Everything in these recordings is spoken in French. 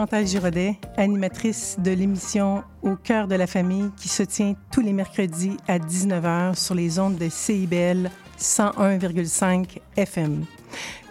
Chantal Giraudet, animatrice de l'émission Au cœur de la famille qui se tient tous les mercredis à 19h sur les ondes de CIBL 101,5 FM.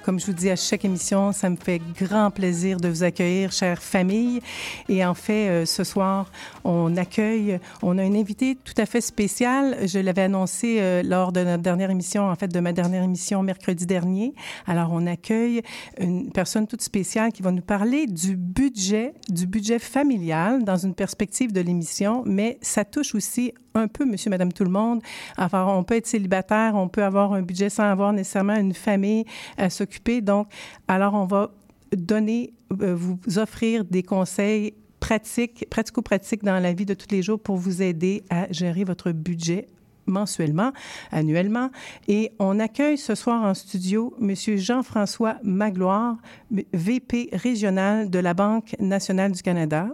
Comme je vous dis à chaque émission, ça me fait grand plaisir de vous accueillir, chère famille. Et en fait, euh, ce soir, on accueille, on a une invitée tout à fait spéciale. Je l'avais annoncé euh, lors de notre dernière émission, en fait, de ma dernière émission mercredi dernier. Alors, on accueille une personne toute spéciale qui va nous parler du budget, du budget familial dans une perspective de l'émission, mais ça touche aussi un peu monsieur, madame, tout le monde. Enfin, on peut être célibataire, on peut avoir un budget sans avoir nécessairement une famille à s'occuper. Donc, alors, on va donner, euh, vous offrir des conseils pratiques, pratico-pratiques dans la vie de tous les jours pour vous aider à gérer votre budget mensuellement, annuellement. Et on accueille ce soir en studio M. Jean-François Magloire, VP régional de la Banque nationale du Canada.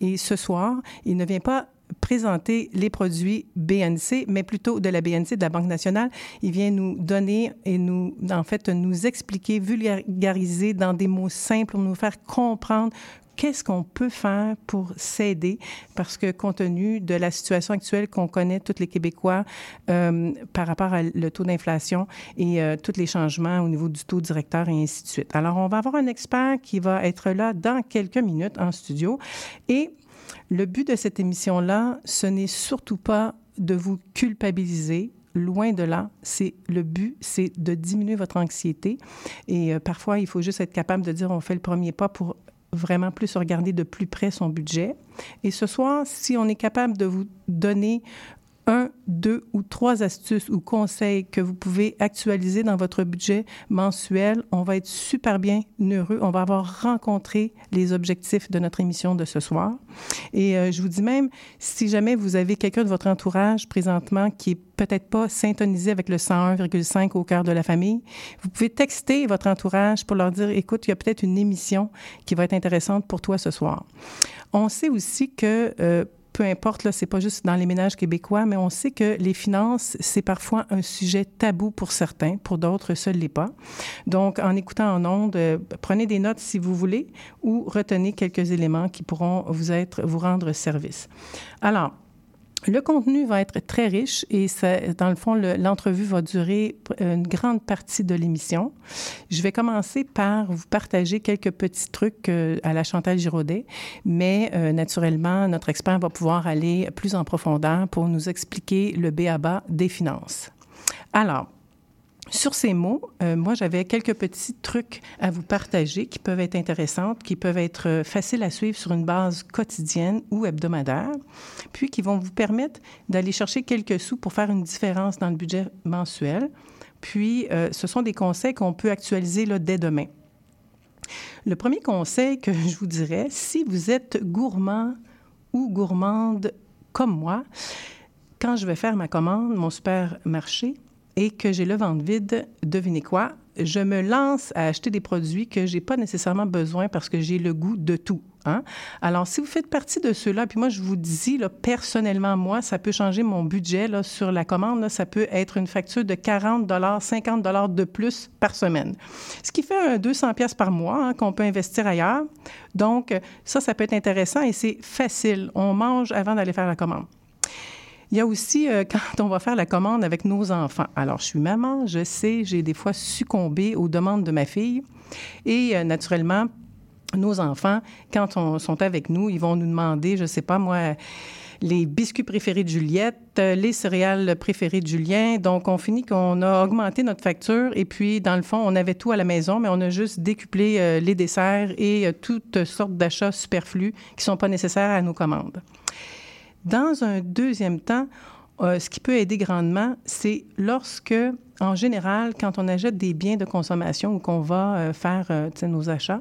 Et ce soir, il ne vient pas présenter les produits BNC, mais plutôt de la BNC, de la Banque nationale. Il vient nous donner et nous, en fait, nous expliquer, vulgariser dans des mots simples pour nous faire comprendre qu'est-ce qu'on peut faire pour s'aider? Parce que compte tenu de la situation actuelle qu'on connaît, tous les Québécois, euh, par rapport au le taux d'inflation et euh, tous les changements au niveau du taux directeur et ainsi de suite. Alors, on va avoir un expert qui va être là dans quelques minutes en studio et le but de cette émission-là, ce n'est surtout pas de vous culpabiliser. Loin de là, c'est le but, c'est de diminuer votre anxiété. Et euh, parfois, il faut juste être capable de dire on fait le premier pas pour vraiment plus regarder de plus près son budget. Et ce soir, si on est capable de vous donner un, deux ou trois astuces ou conseils que vous pouvez actualiser dans votre budget mensuel. On va être super bien heureux. On va avoir rencontré les objectifs de notre émission de ce soir. Et euh, je vous dis même, si jamais vous avez quelqu'un de votre entourage présentement qui est peut-être pas syntonisé avec le 101,5 au cœur de la famille, vous pouvez texter votre entourage pour leur dire, écoute, il y a peut-être une émission qui va être intéressante pour toi ce soir. On sait aussi que euh, peu importe, là, c'est pas juste dans les ménages québécois, mais on sait que les finances, c'est parfois un sujet tabou pour certains, pour d'autres, ce l'est pas. Donc, en écoutant en ondes, euh, prenez des notes si vous voulez ou retenez quelques éléments qui pourront vous être, vous rendre service. Alors, le contenu va être très riche et ça, dans le fond, l'entrevue va durer une grande partie de l'émission. Je vais commencer par vous partager quelques petits trucs euh, à la Chantal Giraudet, mais euh, naturellement, notre expert va pouvoir aller plus en profondeur pour nous expliquer le B.A.B.A. des finances. Alors, sur ces mots, euh, moi, j'avais quelques petits trucs à vous partager qui peuvent être intéressants, qui peuvent être euh, faciles à suivre sur une base quotidienne ou hebdomadaire, puis qui vont vous permettre d'aller chercher quelques sous pour faire une différence dans le budget mensuel. Puis, euh, ce sont des conseils qu'on peut actualiser là, dès demain. Le premier conseil que je vous dirais, si vous êtes gourmand ou gourmande comme moi, quand je vais faire ma commande, mon supermarché, et que j'ai le ventre vide, devinez quoi? Je me lance à acheter des produits que j'ai pas nécessairement besoin parce que j'ai le goût de tout. Hein? Alors, si vous faites partie de ceux-là, puis moi, je vous dis, personnellement, moi, ça peut changer mon budget sur la commande. Ça peut être une facture de 40 50 de plus par semaine. Ce qui fait un 200 pièces par mois hein, qu'on peut investir ailleurs. Donc, ça, ça peut être intéressant et c'est facile. On mange avant d'aller faire la commande. Il y a aussi euh, quand on va faire la commande avec nos enfants. Alors, je suis maman, je sais, j'ai des fois succombé aux demandes de ma fille. Et euh, naturellement, nos enfants, quand on sont avec nous, ils vont nous demander, je sais pas moi, les biscuits préférés de Juliette, euh, les céréales préférées de Julien. Donc, on finit qu'on a augmenté notre facture et puis, dans le fond, on avait tout à la maison, mais on a juste décuplé les desserts et toutes sortes d'achats superflus qui sont pas nécessaires à nos commandes. Dans un deuxième temps, euh, ce qui peut aider grandement, c'est lorsque, en général, quand on achète des biens de consommation ou qu'on va euh, faire euh, nos achats,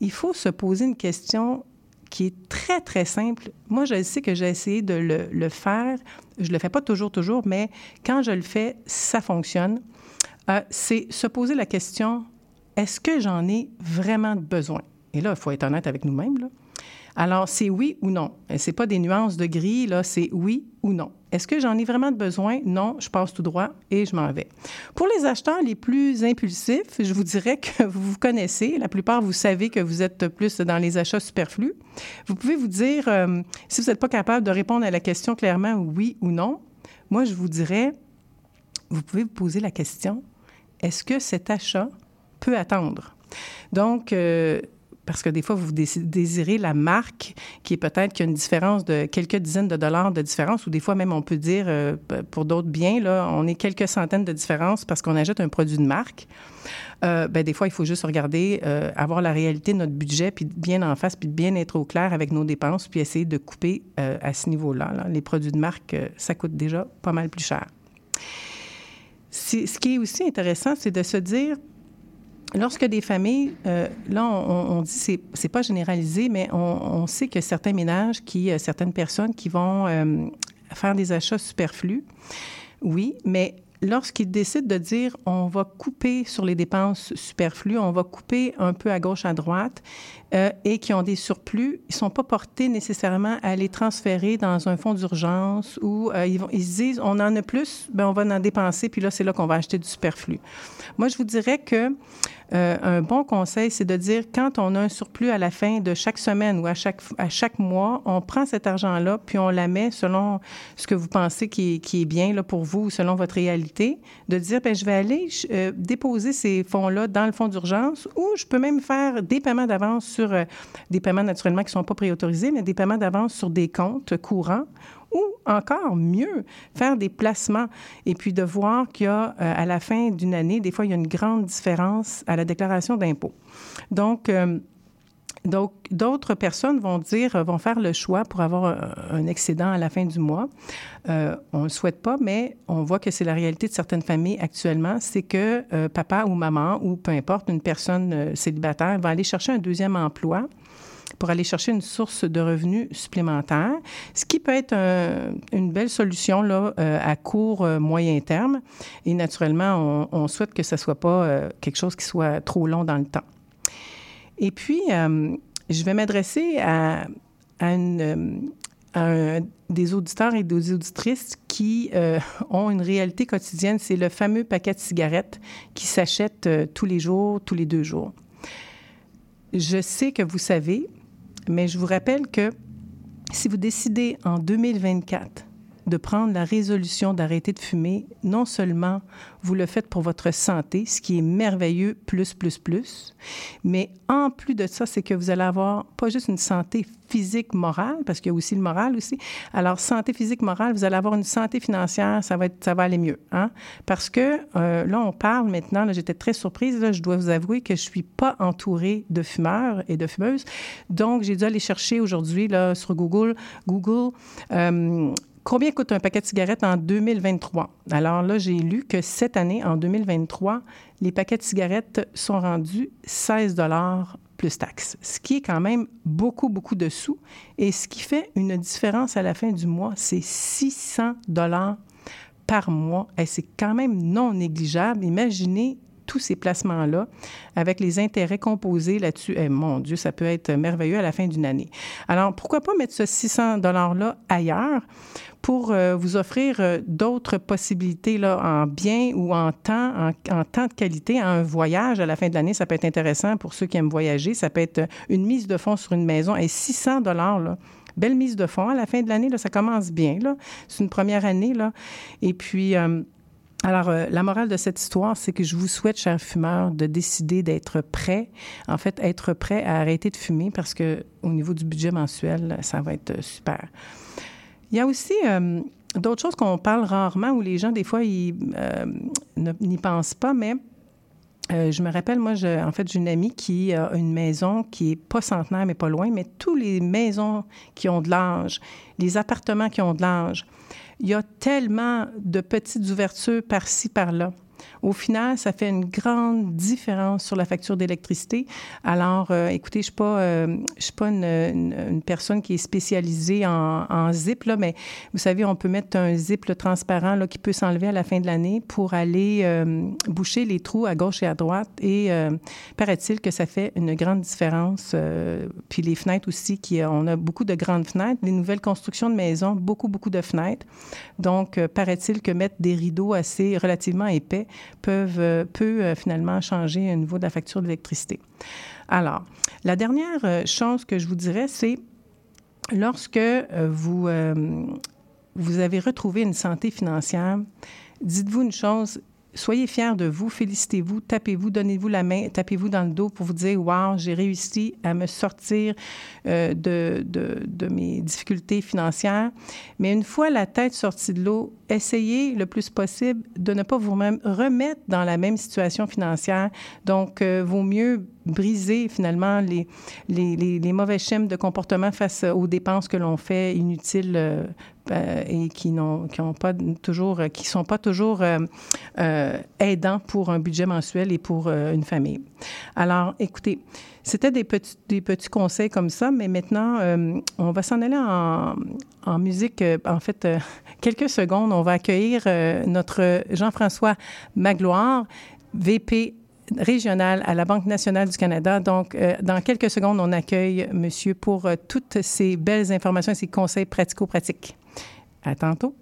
il faut se poser une question qui est très, très simple. Moi, je sais que j'ai essayé de le, faire. Je ne le fais pas toujours, toujours, mais quand je le fais, ça fonctionne. C'est se poser la question, est-ce que j'en ai vraiment besoin? Et là, il faut être honnête avec nous-mêmes. Alors, c'est oui ou non. Ce n'est pas des nuances de gris, là, c'est oui ou non. Est-ce que j'en ai vraiment besoin? Non, je passe tout droit et je m'en vais. Pour les acheteurs les plus impulsifs, je vous dirais que vous vous connaissez. La plupart, vous savez que vous êtes plus dans les achats superflus. Vous pouvez vous dire, euh, si vous n'êtes pas capable de répondre à la question clairement oui ou non, moi, je vous dirais, vous pouvez vous poser la question, est-ce que cet achat peut attendre? Donc, euh, parce que des fois, vous désirez la marque qui est peut-être qu'il y a une différence de quelques dizaines de dollars de différence, ou des fois même, on peut dire, euh, pour d'autres biens, là, on est quelques centaines de différences parce qu'on achète un produit de marque. Euh, ben, des fois, il faut juste regarder, euh, avoir la réalité de notre budget, puis bien en face, puis bien être au clair avec nos dépenses, puis essayer de couper à ce niveau-là. Là. Les produits de marque, ça coûte déjà pas mal plus cher. Ce qui est aussi intéressant, c'est de se dire, Lorsque des familles, euh, là, on, on dit, c'est, c'est pas généralisé, mais on, sait que certains ménages, qui, euh, certaines personnes qui vont euh, faire des achats superflus, oui, mais lorsqu'ils décident de dire on va couper sur les dépenses superflues, on va couper un peu à gauche, à droite, euh, et qui ont des surplus, ils sont pas portés nécessairement à les transférer dans un fonds d'urgence ou euh, ils, vont, ils, se disent on en a plus, ben on va en dépenser, puis là, c'est là qu'on va acheter du superflu. Moi, je vous dirais que euh, un bon conseil, c'est de dire quand on a un surplus à la fin de chaque semaine ou à chaque, à mois, on prend cet argent-là, puis on la met selon ce que vous pensez qui est, bien pour vous, selon votre réalité, de dire, ben je vais aller déposer ces fonds-là dans le fonds d'urgence ou je peux même faire des paiements d'avance sur euh, des paiements naturellement qui ne sont pas préautorisés, mais des paiements d'avance sur des comptes courants ou encore mieux, faire des placements et puis de voir qu'il y a euh, à la fin d'une année, des fois, il y a une grande différence à la déclaration d'impôt. Donc, euh, donc, d'autres personnes vont dire, vont faire le choix pour avoir un, excédent à la fin du mois. Euh, on ne le souhaite pas, mais on voit que c'est la réalité de certaines familles actuellement, c'est que euh, papa ou maman, ou peu importe, une personne euh, célibataire va aller chercher un deuxième emploi pour aller chercher une source de revenus supplémentaire, ce qui peut être une belle solution là, à court, moyen terme. Et naturellement, on, souhaite que ce ne soit pas quelque chose qui soit trop long dans le temps. Et puis, euh, je vais m'adresser à, euh, des auditeurs et des auditrices qui euh, ont une réalité quotidienne. C'est le fameux paquet de cigarettes qui s'achète tous les jours, tous les deux jours. Je sais que vous savez, mais je vous rappelle que si vous décidez en 2024 de prendre la résolution d'arrêter de fumer, non seulement vous le faites pour votre santé, ce qui est merveilleux, plus, plus, plus, mais en plus de ça, c'est que vous allez avoir pas juste une santé physique, morale, parce qu'il y a aussi le moral aussi. Alors, santé physique, morale, vous allez avoir une santé financière, ça va, être, ça va aller mieux. Hein? Parce que euh, là, on parle maintenant, j'étais très surprise, là, je dois vous avouer que je suis pas entourée de fumeurs et de fumeuses. Donc, j'ai dû aller chercher aujourd'hui là, sur Google, Google euh, Combien coûte un paquet de cigarettes en 2023? Alors là, j'ai lu que cette année, en 2023, les paquets de cigarettes sont rendus 16 plus taxes, ce qui est quand même beaucoup, beaucoup de sous. Et ce qui fait une différence à la fin du mois, c'est 600 dollars par mois. Et c'est quand même non négligeable. Imaginez tous ces placements-là avec les intérêts composés là-dessus. Eh, mon Dieu, ça peut être merveilleux à la fin d'une année. Alors, pourquoi pas mettre ce 600 $-là ailleurs pour euh, vous offrir euh, d'autres possibilités là, en bien ou en temps, en, temps de qualité, un voyage? À la fin de l'année. Ça peut être intéressant pour ceux qui aiment voyager. Ça peut être une mise de fonds sur une maison et 600 là. Belle mise de fonds à la fin de l'année, ça commence bien. C'est une première année. Là. Et puis, euh, alors, euh, la morale de cette histoire, c'est que je vous souhaite, chers fumeurs, de décider d'être prêt, en fait, être prêt à arrêter de fumer parce que au niveau du budget mensuel, ça va être super. Il y a aussi euh, d'autres choses qu'on parle rarement où les gens, des fois, ils euh, n'y pensent pas, mais je me rappelle, moi, en fait, j'ai une amie qui a une maison qui est pas centenaire, mais pas loin, mais tous les maisons qui ont de l'âge, les appartements qui ont de l'âge, il y a tellement de petites ouvertures par-ci, par-là. Au final, ça fait une grande différence sur la facture d'électricité. Alors, euh, écoutez, je suis pas, euh, je suis pas une, personne qui est spécialisée en, en, zip, là, mais vous savez, on peut mettre un zip transparent là, qui peut s'enlever à la fin de l'année pour aller euh, boucher les trous à gauche et à droite. Et paraît-il que ça fait une grande différence. puis les fenêtres aussi, qui, on a beaucoup de grandes fenêtres. Les nouvelles constructions de maisons, beaucoup, beaucoup de fenêtres. Donc, paraît-il que mettre des rideaux assez relativement épais euh, peut euh, finalement changer au niveau de la facture d'électricité. Alors, la dernière euh, chose que je vous dirais, c'est lorsque vous, vous avez retrouvé une santé financière, dites-vous une chose, soyez fiers de vous, félicitez-vous, tapez-vous, donnez-vous la main, tapez-vous dans le dos pour vous dire Wow, j'ai réussi à me sortir de, de, mes difficultés financières. Mais une fois la tête sortie de l'eau, essayez le plus possible de ne pas vous remettre dans la même situation financière. Donc, euh, vaut mieux briser finalement les, mauvais schèmes de comportement face aux dépenses que l'on fait inutiles euh, euh, et qui n'ont pas toujours qui sont pas toujours aidants pour un budget mensuel et pour une famille. Alors, écoutez, c'était des petits, conseils comme ça, mais maintenant, euh, on va s'en aller en, musique. Euh, en fait, euh, quelques secondes, on va accueillir notre Jean-François Magloire, VP régional à la Banque nationale du Canada. Donc, dans quelques secondes, on accueille monsieur pour toutes ces belles informations et ces conseils pratico-pratiques. À tantôt.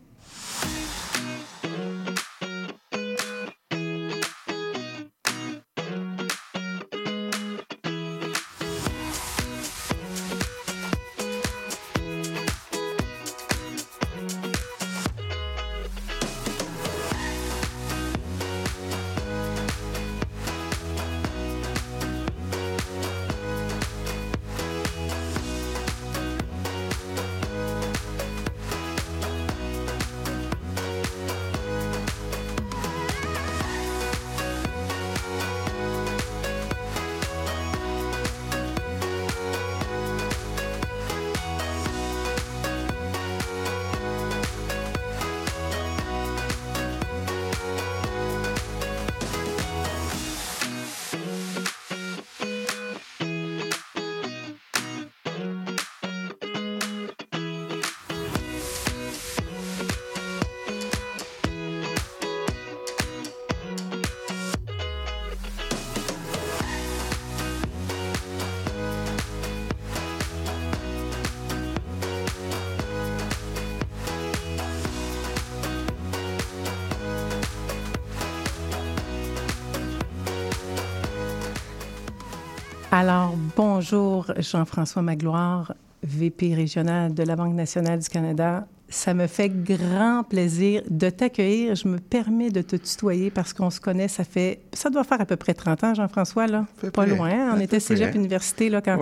Bonjour Jean-François Magloire, VP régional de la Banque nationale du Canada. Ça me fait grand plaisir de t'accueillir. Je me permets de te tutoyer parce qu'on se connaît, ça fait, ça doit faire à peu près 30 ans, Jean-François, là. Pas loin. Hein? On était cégep université, là, quand.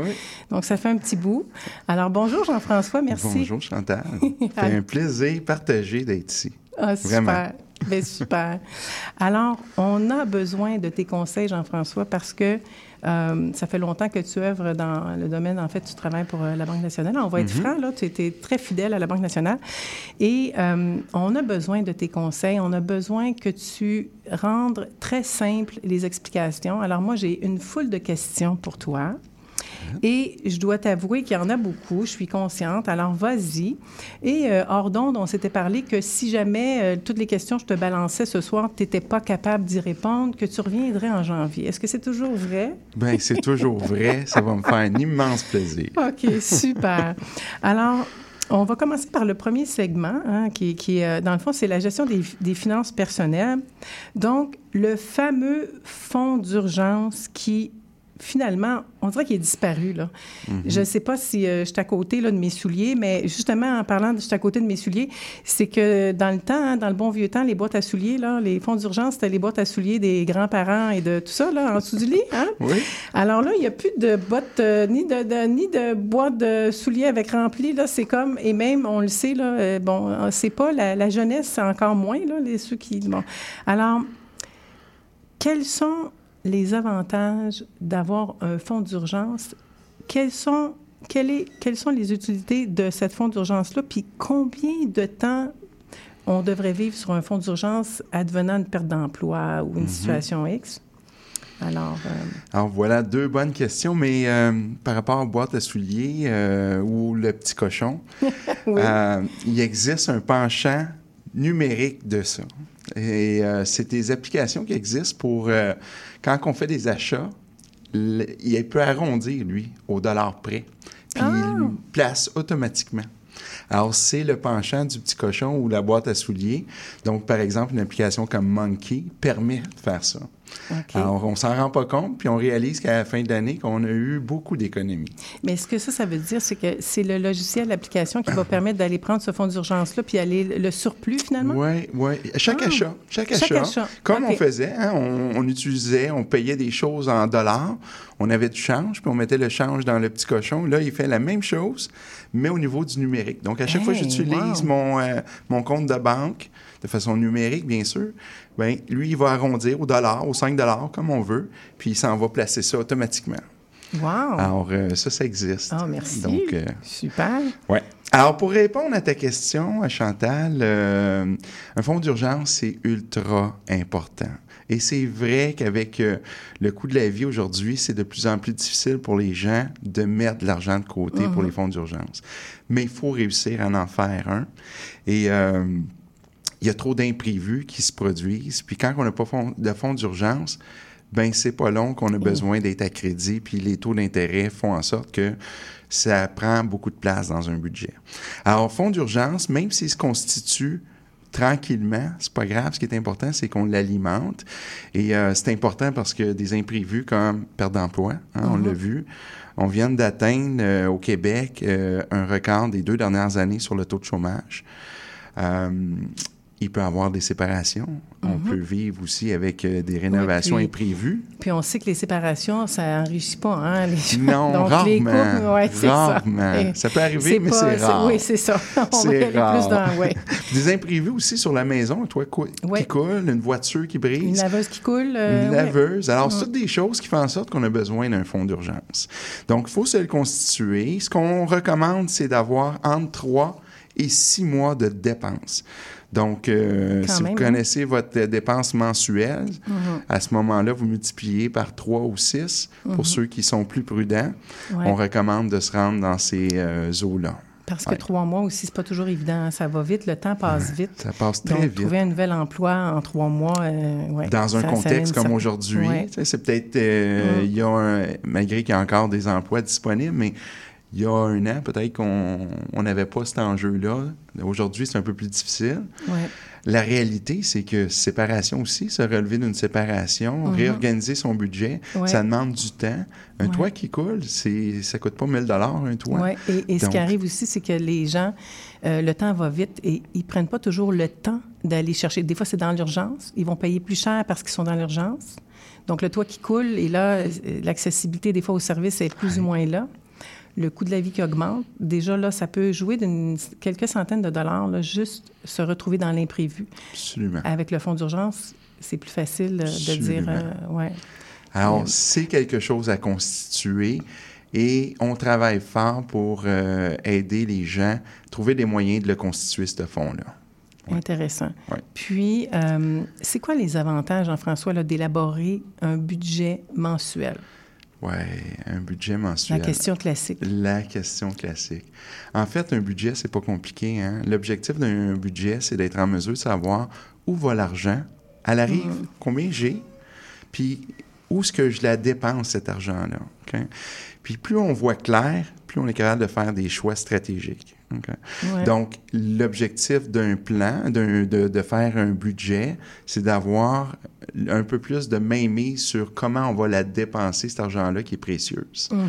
Donc, ça fait un petit bout. Alors, bonjour, Jean-François, merci. Bonjour, Chantal. C'est un plaisir partagé d'être ici. Ah, super. Bien, super. Alors, on a besoin de tes conseils, Jean-François, parce que euh, ça fait longtemps que tu œuvres dans le domaine, en fait, tu travailles pour euh, la Banque nationale. On va être mm-hmm. franc, là, tu étais très fidèle à la Banque nationale. Et euh, on a besoin de tes conseils, on a besoin que tu rendes très simples les explications. Alors moi, j'ai une foule de questions pour toi. Et je dois t'avouer qu'il y en a beaucoup, je suis consciente. Alors, vas-y. Et euh, hors d'onde, on s'était parlé que si jamais euh, toutes les questions que je te balançais ce soir, tu n'étais pas capable d'y répondre, que tu reviendrais en janvier. Est-ce que c'est toujours vrai? Bien, c'est toujours vrai. Ça va me faire un immense plaisir. OK, super. Alors, on va commencer par le premier segment, hein, qui, qui euh, dans le fond, c'est la gestion des, des, finances personnelles. Donc, le fameux fonds d'urgence qui finalement, on dirait qu'il est disparu. Là. Mhm. Je ne sais pas si euh, je suis à côté là, de mes souliers, mais justement, en parlant de je suis à côté de mes souliers, c'est que dans le temps, hein, dans le bon vieux temps, les boîtes à souliers, là, les fonds d'urgence, c'était les boîtes à souliers des grands-parents et de tout ça, là, en dessous du lit. Hein? Oui. Alors là, il n'y a plus de bottes, euh, ni, de, ni de boîtes de souliers avec remplis. Là, c'est comme, et même, on le sait, là, euh, bon, c'est pas la, la jeunesse, c'est encore moins, là, les, ceux qui. Bon. Alors, quels sont les avantages d'avoir un fonds d'urgence, quels sont, quelles sont les utilités de cette fonds d'urgence-là, puis combien de temps on devrait vivre sur un fonds d'urgence advenant une perte d'emploi ou une Mhm. situation X? Alors, euh, Alors voilà deux bonnes questions, mais euh, par rapport aux boîtes à souliers euh, ou le petit cochon, oui. il existe un penchant numérique de ça. Et euh, c'est des applications qui existent pour, euh, quand on fait des achats, le- il peut arrondir, lui, au dollar près. Puis Ah! il le place automatiquement. Alors, c'est le penchant du petit cochon ou la boîte à souliers. Donc, par exemple, une application comme Monkey permet de faire ça. Alors, on s'en rend pas compte, puis on réalise qu'à la fin de l'année, qu'on a eu beaucoup d'économies. Mais ce que ça, ça veut dire, c'est que c'est le logiciel, l'application qui va permettre d'aller prendre ce fonds d'urgence-là puis aller le surplus, finalement? Oui, oui. Chaque Ah. achat, chaque Chaque achat, achat. comme on faisait, hein, on, on utilisait, on payait des choses en dollars, on avait du change, puis on mettait le change dans le petit cochon. Là, il fait la même chose, mais au niveau du numérique. Donc, à chaque fois que j'utilise wow. mon, euh, mon compte de banque, de façon numérique, bien sûr, ben lui, il va arrondir au dollar, au 5 dollars, comme on veut, puis il s'en va placer ça automatiquement. Wow! Alors, euh, ça, ça existe. Ah, merci. Donc, euh, Super. Ouais. Alors, pour répondre à ta question, à Chantal, euh, un fonds d'urgence, c'est ultra important. Et c'est vrai qu'avec euh, le coût de la vie aujourd'hui, c'est de plus en plus difficile pour les gens de mettre de l'argent de côté pour les fonds d'urgence. Mais il faut réussir à en faire un. Et euh, il y a trop d'imprévus qui se produisent. Puis quand on n'a pas fond- de fonds d'urgence, ben c'est pas long qu'on a besoin d'être à crédit. Puis les taux d'intérêt font en sorte que ça prend beaucoup de place dans un budget. Alors, fonds d'urgence, même s'il se constitue tranquillement, c'est pas grave. Ce qui est important, c'est qu'on l'alimente. Et euh, c'est important parce que des imprévus comme perte d'emploi, hein, on l'a vu, on vient d'atteindre euh, au Québec euh, un record des deux dernières années sur le taux de chômage. Il peut y avoir des séparations. On peut vivre aussi avec euh, des rénovations puis- imprévues. Puis on sait que les séparations, ça enrichit pas, hein? Les gens. Non, Donc, rarement. les couples, ouais, c'est rarement. ça. Ça peut arriver, mais c'est rare. Oui, c'est ça. On va aller rare. plus dans, ouais. Des imprévus aussi sur la maison, toi cou- Ouais. qui coule, une voiture qui brise. Une laveuse qui coule. euh, Une laveuse. Alors, c'est toutes des choses qui font en sorte qu'on a besoin d'un fonds d'urgence. Donc, il faut se le constituer. Ce qu'on recommande, c'est d'avoir entre 3 et 6 mois de dépenses. Donc, euh, si même, vous hein? connaissez votre dépense mensuelle, Mhm. à ce moment-là, vous multipliez par 3 ou 6. Pour ceux qui sont plus prudents, Mhm. Ouais. on recommande de se rendre dans ces euh, eaux-là. Parce que Ouais. trois mois aussi, c'est pas toujours évident. Ça va vite, le temps passe vite. Ça passe très Donc, vite. trouver un nouvel emploi en trois mois, euh, ouais, Dans un ça- contexte comme aujourd'hui, c'est peut-être, euh, Mm. il y a un- malgré qu'il y a encore des emplois disponibles, mais il y a un an, peut-être qu'on on n'avait pas cet enjeu-là. Aujourd'hui, c'est un peu plus difficile. Ouais. La réalité, c'est que séparation aussi, se relever d'une séparation, Mhm. réorganiser son budget, Ouais. ça demande du temps. Un toit qui coule, c'est, ça coûte pas 1000 dollars un toit. Et, et ce qui arrive aussi, c'est que les gens, euh, le temps va vite et ils prennent pas toujours le temps d'aller chercher. Des fois, c'est dans l'urgence. Ils vont payer plus cher parce qu'ils sont dans l'urgence. Donc, le toit qui coule, et là, euh, l'accessibilité des fois au service est plus ou moins là. Le coût de la vie qui augmente, déjà là, ça peut jouer d'une quelques centaines de dollars, là, juste se retrouver dans l'imprévu. Absolument. Avec le fonds d'urgence, c'est plus facile euh, de dire, euh, ouais. Alors, c'est quelque chose à constituer et on travaille fort pour euh, aider les gens, trouver des moyens de le constituer, ce fonds-là. Ouais. Intéressant. Ouais. Puis, euh, c'est quoi les avantages, Jean-François, d'élaborer un budget mensuel? Oui, un budget La mensuel. question classique. La question classique. En fait, un budget, c'est pas compliqué. Hein? L'objectif d'un budget, c'est d'être en mesure de savoir où va l'argent, à l'arrive, Mhm. combien j'ai, puis où est-ce que je la dépense, cet argent-là. Puis plus on voit clair, plus on est capable de faire des choix stratégiques. Ouais. Donc, l'objectif d'un plan, de, de faire un budget, c'est d'avoir un peu plus de mainmise sur comment on va la dépenser, cet argent-là qui est précieuse. Mhm.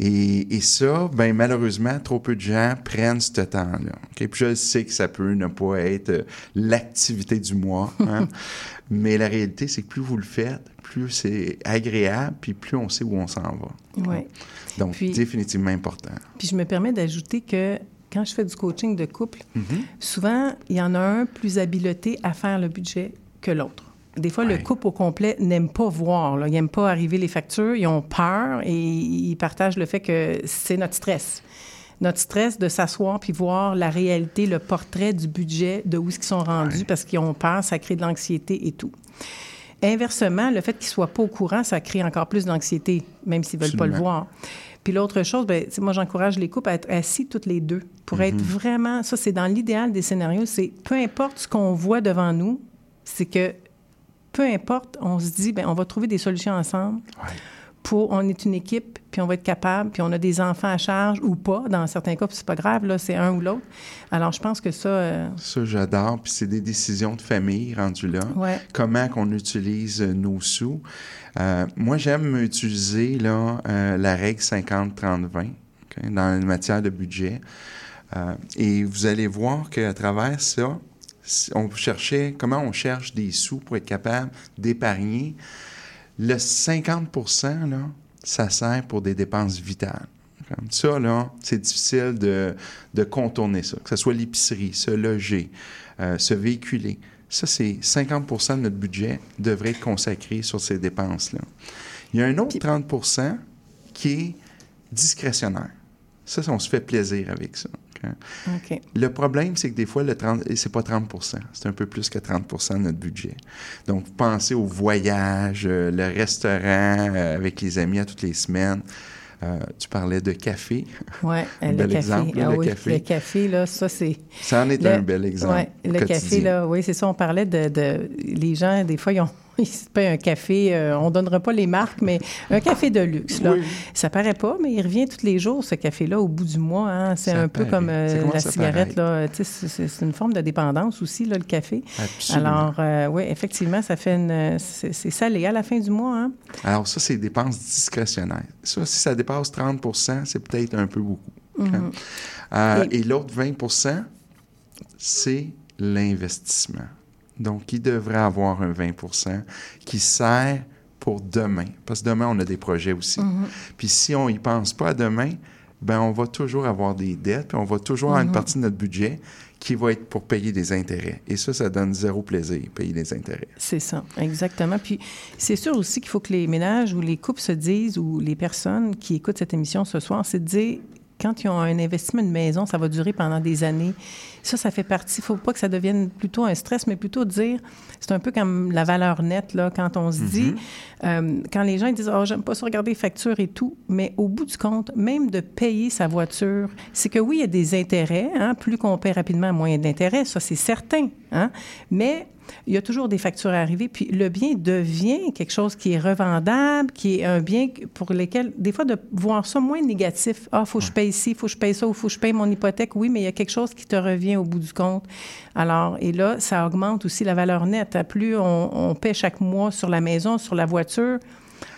Et, et ça, ben malheureusement, trop peu de gens prennent ce temps-là. Puis je sais que ça peut ne pas être euh, l'activité du mois, hein? mais la réalité, c'est que plus vous le faites, plus c'est agréable, puis plus on sait où on s'en va. Ouais. Donc, Puis- définitivement important. Puis, je me permets d'ajouter que quand je fais du coaching de couple, Mhm. souvent, il y en a un plus habilité à faire le budget que l'autre. Des fois, le Ouais. couple au complet n'aime pas voir, là. ils n'aiment pas arriver les factures, ils ont peur et ils partagent le fait que c'est notre stress. notre stress de s'asseoir puis voir la réalité, le portrait du budget, de où ils sont rendus, parce qu'ils ont peur, ça crée de l'anxiété et tout. Inversement, le fait qu'ils ne soient pas au courant, ça crée encore plus d'anxiété, même s'ils ne veulent pas le voir. Puis l'autre chose, ben, moi, j'encourage les couples à être assis toutes les deux pour être mhm. vraiment. Ça, c'est dans l'idéal des scénarios. C'est peu importe ce qu'on voit devant nous, c'est que peu importe, on se dit, ben, on va trouver des solutions ensemble. Pour, on est une équipe, puis on va être capable, puis on a des enfants à charge ou pas. Dans certains cas, c'est pas grave, là, c'est un ou l'autre. Alors, je pense que ça... Euh, ça, j'adore. Puis c'est des décisions de famille rendues là. Comment qu'on utilise nos sous. Euh, moi, j'aime utiliser là, euh, la règle 50-30-20 dans la matière de budget. et vous allez voir qu'à travers ça, on cherchait comment on cherche des sous pour être capable d'épargner. Le 50 là, ça sert pour des dépenses vitales. Comme ça, là, c'est difficile de, contourner ça. Que ce soit l'épicerie, se loger, euh, se véhiculer. Ça, c'est 50% de notre budget devrait être consacré sur ces dépenses-là. Il y a un autre 30 qui est discrétionnaire. Ça, on se fait plaisir avec ça. Le problème, c'est que des fois, le 30, c'est pas 30 c'est un peu plus que 30% de notre budget. Donc, pensez au voyage, euh, le restaurant euh, avec les amis à toutes les semaines. Euh, tu parlais de café. Oui, le bel café. exemple. Ah le, café. le café, là, ça, c'est. Ça en est un bel exemple. Oui, le café, là, oui, c'est ça. On parlait de, de. Les gens, des fois, ils ont se paye un café, euh, on ne donnera pas les marques, mais un café de luxe. Là. Ça paraît pas, mais il revient tous les jours, ce café-là, au bout du mois. Hein. C'est un peu comme euh, la cigarette. C'est une forme de dépendance aussi, là, le café. Absolument. Alors, euh, oui, effectivement, ça fait une... C'est salé à la fin du mois. Hein? Alors, ça, c'est dépenses discrétionnaires. Ça, si ça dépasse 30% c'est peut-être un peu beaucoup. Mm-hmm. et l'autre 20% c'est l'investissement. Donc, il devrait avoir un 20% qui sert pour demain? Parce que demain, on a des projets aussi. Mm-hmm. Puis si on n'y pense pas à demain, ben on va toujours avoir des dettes, puis on va toujours avoir une mm-hmm. partie de notre budget qui va être pour payer des intérêts. Et ça, ça donne zéro plaisir, payer des intérêts. C'est ça, exactement. Puis c'est sûr aussi qu'il faut que les ménages ou les couples se disent, ou les personnes qui écoutent cette émission ce soir, c'est de dire, quand ils ont un investissement de maison, ça va durer pendant des années. Ça, ça fait partie. Il ne faut pas que ça devienne plutôt un stress, mais plutôt dire, c'est un peu comme la valeur nette, là, quand on se dit, mm-hmm. euh, quand les gens disent, oh, j'aime pas ça regarder les factures et tout, mais au bout du compte, même de payer sa voiture, c'est que oui, il y a des intérêts. Hein, plus qu'on paie rapidement, moins d'intérêts, ça, c'est certain. Hein, mais il y a toujours des factures à arriver. Puis le bien devient quelque chose qui est revendable, qui est un bien pour lequel, des fois, de voir ça moins négatif. Ah, faut que je paye ici, faut que je paye ça, ou faut que je paye mon hypothèque. Oui, mais il y a quelque chose qui te revient au bout du compte. Alors, et là, ça augmente aussi la valeur nette. Plus on, paie chaque mois sur la maison, sur la voiture,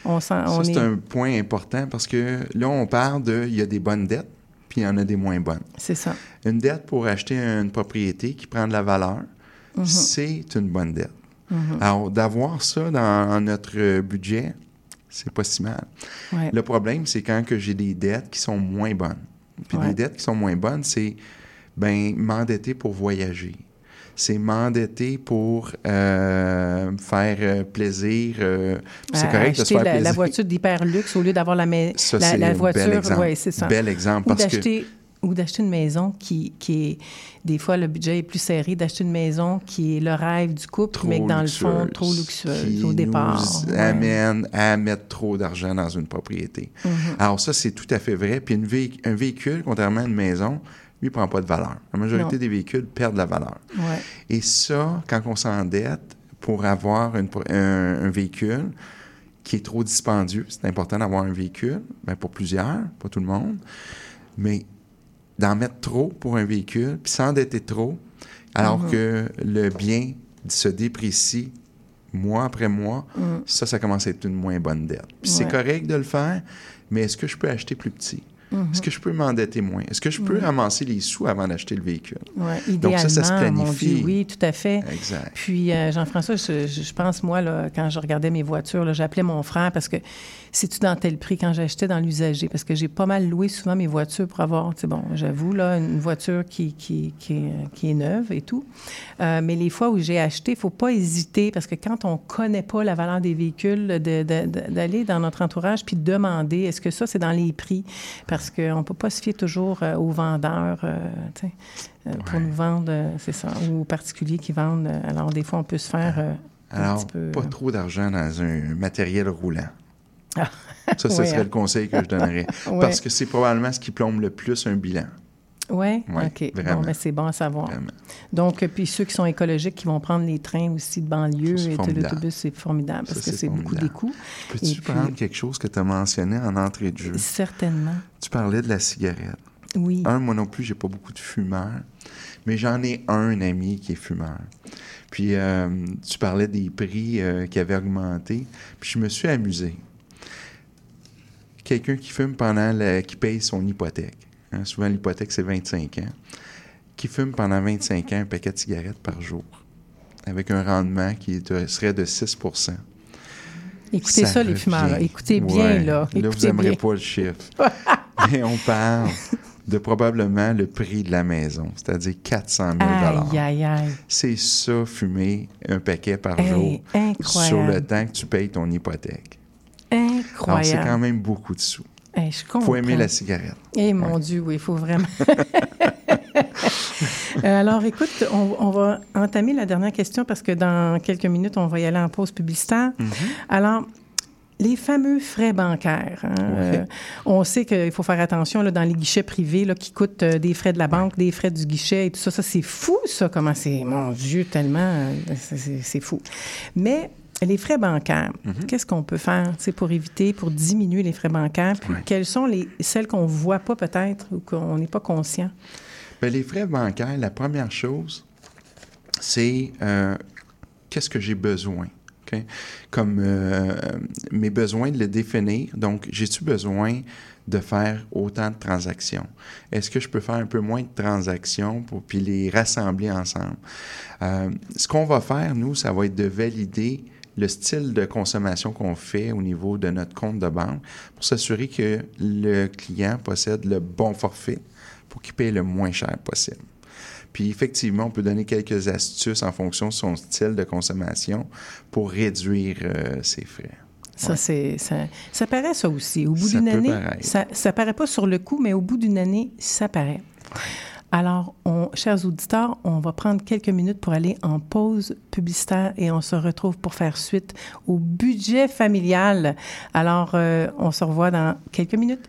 on sent. Ça, c'est un point important parce que là, on parle de. Il y a des bonnes dettes puis il y en a des moins bonnes. C'est ça. Une dette pour acheter une propriété qui prend de la valeur, Mhm. c'est une bonne dette. Mhm. Alors, d'avoir ça dans notre budget, c'est pas si mal. Le problème, c'est quand que j'ai des dettes qui sont moins bonnes. Puis des dettes qui sont moins bonnes, c'est ben m'endetter pour voyager. C'est m'endetter pour euh, faire euh, plaisir. Euh, c'est correct de se faire la, plaisir. la voiture d'hyper luxe au lieu d'avoir la, la, la voiture. Oui, c'est ça. Bel exemple. parce que ou d'acheter une maison qui, qui est des fois le budget est plus serré d'acheter une maison qui est le rêve du couple mais dans le fond trop luxueuse au départ nous amène à mettre trop d'argent dans une propriété mm-hmm. alors ça c'est tout à fait vrai puis un véhicule contrairement à une maison lui prend pas de valeur la majorité des véhicules perdent la valeur et ça quand on s'endette pour avoir un, véhicule qui est trop dispendieux c'est important d'avoir un véhicule ben pour plusieurs pas tout le monde mais d'en mettre trop pour un véhicule, puis s'endetter trop, alors mhm. que le bien se déprécie mois après mois, mhm. ça, ça commence à être une moins bonne dette. Puis c'est correct de le faire, mais est-ce que je peux acheter plus petit? Est-ce que je peux m'endetter moins? Est-ce que je peux ramasser les sous avant d'acheter le véhicule? Donc ça, ça se planifie. oui, tout à fait. Exact. Puis, euh, Jean-François, je, pense, moi, là, quand je regardais mes voitures, j'appelais mon frère parce que c'est-tu dans tel prix quand j'achetais dans l'usager? Parce que j'ai pas mal loué souvent mes voitures pour avoir, tu sais, bon, j'avoue, là, une voiture qui, qui, qui, est, qui est neuve et tout. Euh, mais les fois où j'ai acheté, il faut pas hésiter parce que quand on connaît pas la valeur des véhicules, d'aller dans notre entourage puis de demander est-ce que ça, c'est dans les prix? parce qu'on ne peut pas se fier toujours euh, aux vendeurs euh, euh, pour Ouais. nous vendre, c'est ça, ou aux particuliers qui vendent. Alors, des fois, on peut se faire euh, un Alors, petit peu... pas trop d'argent dans un matériel roulant. Ah. Ça, ce serait hein. le conseil que je donnerais. Parce que c'est probablement ce qui plombe le plus un bilan. Oui, Ouais, OK. vraiment. Bon, mais c'est bon à savoir. Vraiment. Donc, euh, puis ceux qui sont écologiques, qui vont prendre les trains aussi de banlieue et de l'autobus, c'est formidable parce Ça, que c'est beaucoup des coûts. Peux-tu puis- prendre quelque chose que tu as mentionné en entrée de jeu? Certainement. Tu parlais de la cigarette. Oui. Un, moi non plus, j'ai pas beaucoup de fumeurs, mais j'en ai un ami qui est fumeur. Puis euh, tu parlais des prix euh, qui avaient augmenté, puis je me suis amusé. Quelqu'un qui fume pendant la, qui paye son hypothèque. Hein, souvent l'hypothèque c'est 25 ans. Qui fume pendant 25 ans un paquet de cigarettes par jour, avec un rendement qui de- serait de 6% Écoutez ça, les fumeurs. là. Écoutez bien, Ouais. là. Là, vous Écoutez n'aimerez pas le chiffre. Et on parle de probablement le prix de la maison, c'est-à-dire 400 000 Aïe, aïe, aïe. C'est ça, fumer un paquet par Hey, jour sur le incroyable. temps que tu payes ton hypothèque. Alors, c'est Incroyable. quand même beaucoup de sous. Hey, Il faut aimer la cigarette. Eh mon Dieu, oui, il faut vraiment. Euh, Alors, écoute, on, on va entamer la dernière question parce que dans quelques minutes, on va y aller en pause publicitaire. Mm-hmm. Alors, les fameux frais bancaires. hein, euh, on sait qu'il faut faire attention là, dans les guichets privés là, qui coûtent euh, des frais de la banque, des frais du guichet et tout ça. Ça, c'est fou, ça, comment c'est. Mon Dieu, tellement. euh, c'est fou. Mais. Les frais bancaires, Mm-hmm. qu'est-ce qu'on peut faire pour éviter, pour diminuer les frais bancaires? Puis Ouais. quelles sont les, celles qu'on ne voit pas peut-être ou qu'on n'est pas conscient? Ben, les frais bancaires, la première chose, c'est euh, qu'est-ce que j'ai besoin. Comme euh, mes besoins de le définir. Donc, j'ai-tu besoin de faire autant de transactions? Est-ce que je peux faire un peu moins de transactions pour puis les rassembler ensemble? Euh, ce qu'on va faire, nous, ça va être de valider le style de consommation qu'on fait au niveau de notre compte de banque pour s'assurer que le client possède le bon forfait pour qu'il paye le moins cher possible. Puis effectivement, on peut donner quelques astuces en fonction de son style de consommation pour réduire euh, ses frais. Ça, Ouais. c'est, ça, ça paraît, ça aussi. Au bout d'une année, paraître. ça, ça paraît pas sur le coup, mais au bout d'une année, ça paraît. Alors, on, chers auditeurs, on va prendre quelques minutes pour aller en pause publicitaire et on se retrouve pour faire suite au budget familial. Alors, euh, on se revoit dans quelques minutes.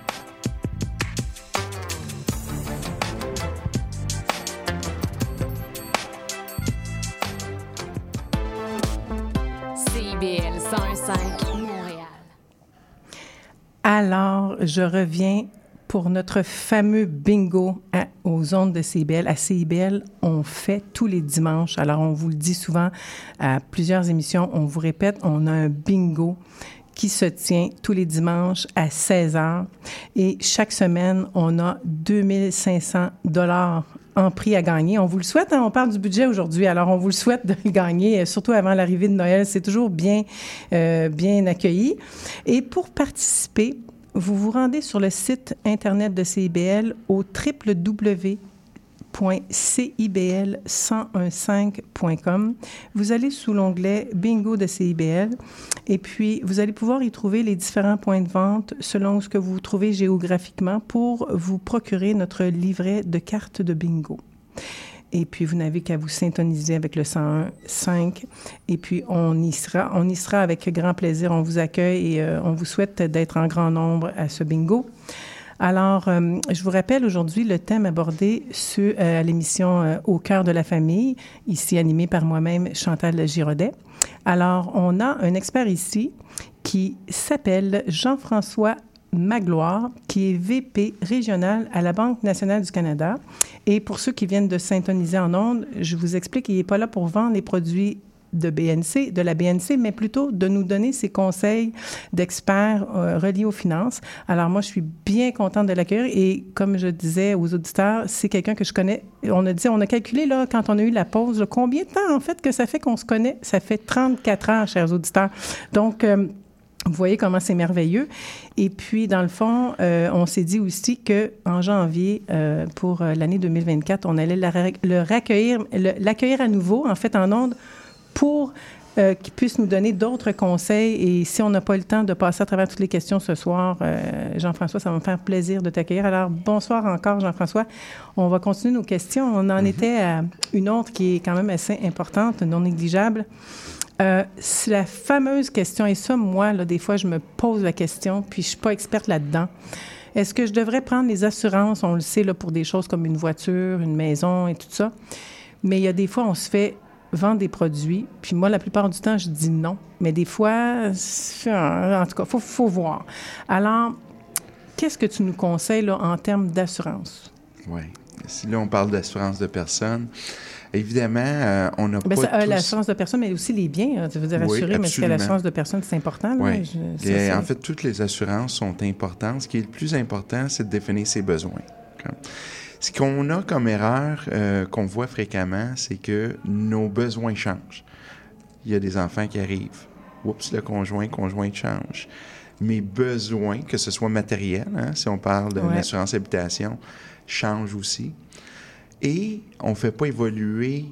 105 Montréal. Alors, je reviens pour notre fameux bingo aux ondes de CIBL. À CIBL, on fait tous les dimanches. Alors, on vous le dit souvent à plusieurs émissions, on vous répète, on a un bingo qui se tient tous les dimanches à 16 heures. Et chaque semaine, on a 2500 dollars en prix à gagner. On vous le souhaite, hein? on parle du budget aujourd'hui, alors on vous le souhaite de le gagner, surtout avant l'arrivée de Noël. C'est toujours bien, euh, bien accueilli. Et pour participer, vous vous rendez sur le site Internet de CIBL au www.cibl1015.com. Vous allez sous l'onglet Bingo de CIBL et puis vous allez pouvoir y trouver les différents points de vente selon ce que vous trouvez géographiquement pour vous procurer notre livret de cartes de bingo. Et puis, vous n'avez qu'à vous syntoniser avec le 101.5. Et puis, on y sera. On y sera avec grand plaisir. On vous accueille et euh, on vous souhaite d'être en grand nombre à ce bingo. Alors, euh, je vous rappelle aujourd'hui le thème abordé sur, euh, à l'émission Au cœur de la famille, ici animée par moi-même, Chantal Giraudet. Alors, on a un expert ici qui s'appelle Jean-François Magloire, qui est VP régional à la Banque nationale du Canada. Et pour ceux qui viennent de s'intoniser en ondes, je vous explique qu'il n'est pas là pour vendre les produits de BNC, de la BNC, mais plutôt de nous donner ses conseils d'experts euh, reliés aux finances. Alors moi, je suis bien contente de l'accueillir et comme je disais aux auditeurs, c'est quelqu'un que je connais. On a dit, on a calculé là quand on a eu la pause, combien de temps en fait que ça fait qu'on se connaît? Ça fait 34 ans, chers auditeurs. Donc euh, vous voyez comment c'est merveilleux. Et puis, dans le fond, euh, on s'est dit aussi que en janvier, pour l'année 2024, on allait l'accueillir à nouveau, en fait, en ondes, pour qu'il puisse nous donner d'autres conseils. Et si on n'a pas le temps de passer à travers toutes les questions ce soir, Jean-François, ça va me faire plaisir de t'accueillir. Alors, bonsoir encore, Jean-François. On va continuer nos questions. On en mm-hmm. était à une autre qui est quand même assez importante, non négligeable. Euh, c'est la fameuse question, et ça, moi, là, des fois, je me pose la question, puis je suis pas experte là-dedans. Est-ce que je devrais prendre les assurances, on le sait, là, pour des choses comme une voiture, une maison et tout ça, mais il y a des fois, on se fait vendre des produits, puis moi, la plupart du temps, je dis non, mais des fois, en tout cas, il faut, faut voir. Alors, qu'est-ce que tu nous conseilles là, en termes d'assurance? Oui. Si là, on parle d'assurance de personnes, Évidemment, euh, on n'a ben, pas. Euh, l'assurance de personne, mais aussi les biens. Tu veux dire assurer, mais est-ce que l'assurance de personne, c'est important? Oui. en fait, toutes les assurances sont importantes. Ce qui est le plus important, c'est de définir ses besoins. Ce qu'on a comme erreur euh, qu'on voit fréquemment, c'est que nos besoins changent. Il y a des enfants qui arrivent. Oups, le conjoint, conjoint change. Mes besoins, que ce soit matériel, hein, si on parle d'une assurance habitation, changent aussi et on ne fait pas évoluer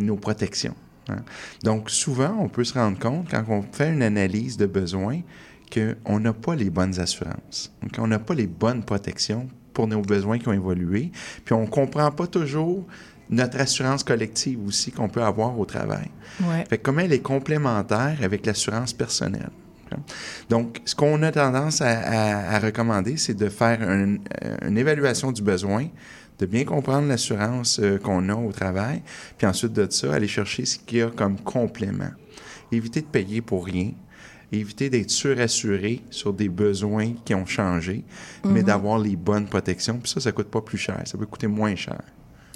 nos protections. Hein. Donc, souvent, on peut se rendre compte, quand on fait une analyse de besoins, qu'on n'a pas les bonnes assurances. Donc, on n'a pas les bonnes protections pour nos besoins qui ont évolué. Puis, on ne comprend pas toujours notre assurance collective aussi qu'on peut avoir au travail. Ouais. Fait comment elle est complémentaire avec l'assurance personnelle? Donc, ce qu'on a tendance à, recommander, c'est de faire une évaluation du besoin, de bien comprendre l'assurance euh, qu'on a au travail, puis ensuite de ça, aller chercher ce qu'il y a comme complément. Éviter de payer pour rien, éviter d'être surassuré sur des besoins qui ont changé, mais mhm. d'avoir les bonnes protections. Puis ça, ça coûte pas plus cher, ça peut coûter moins cher.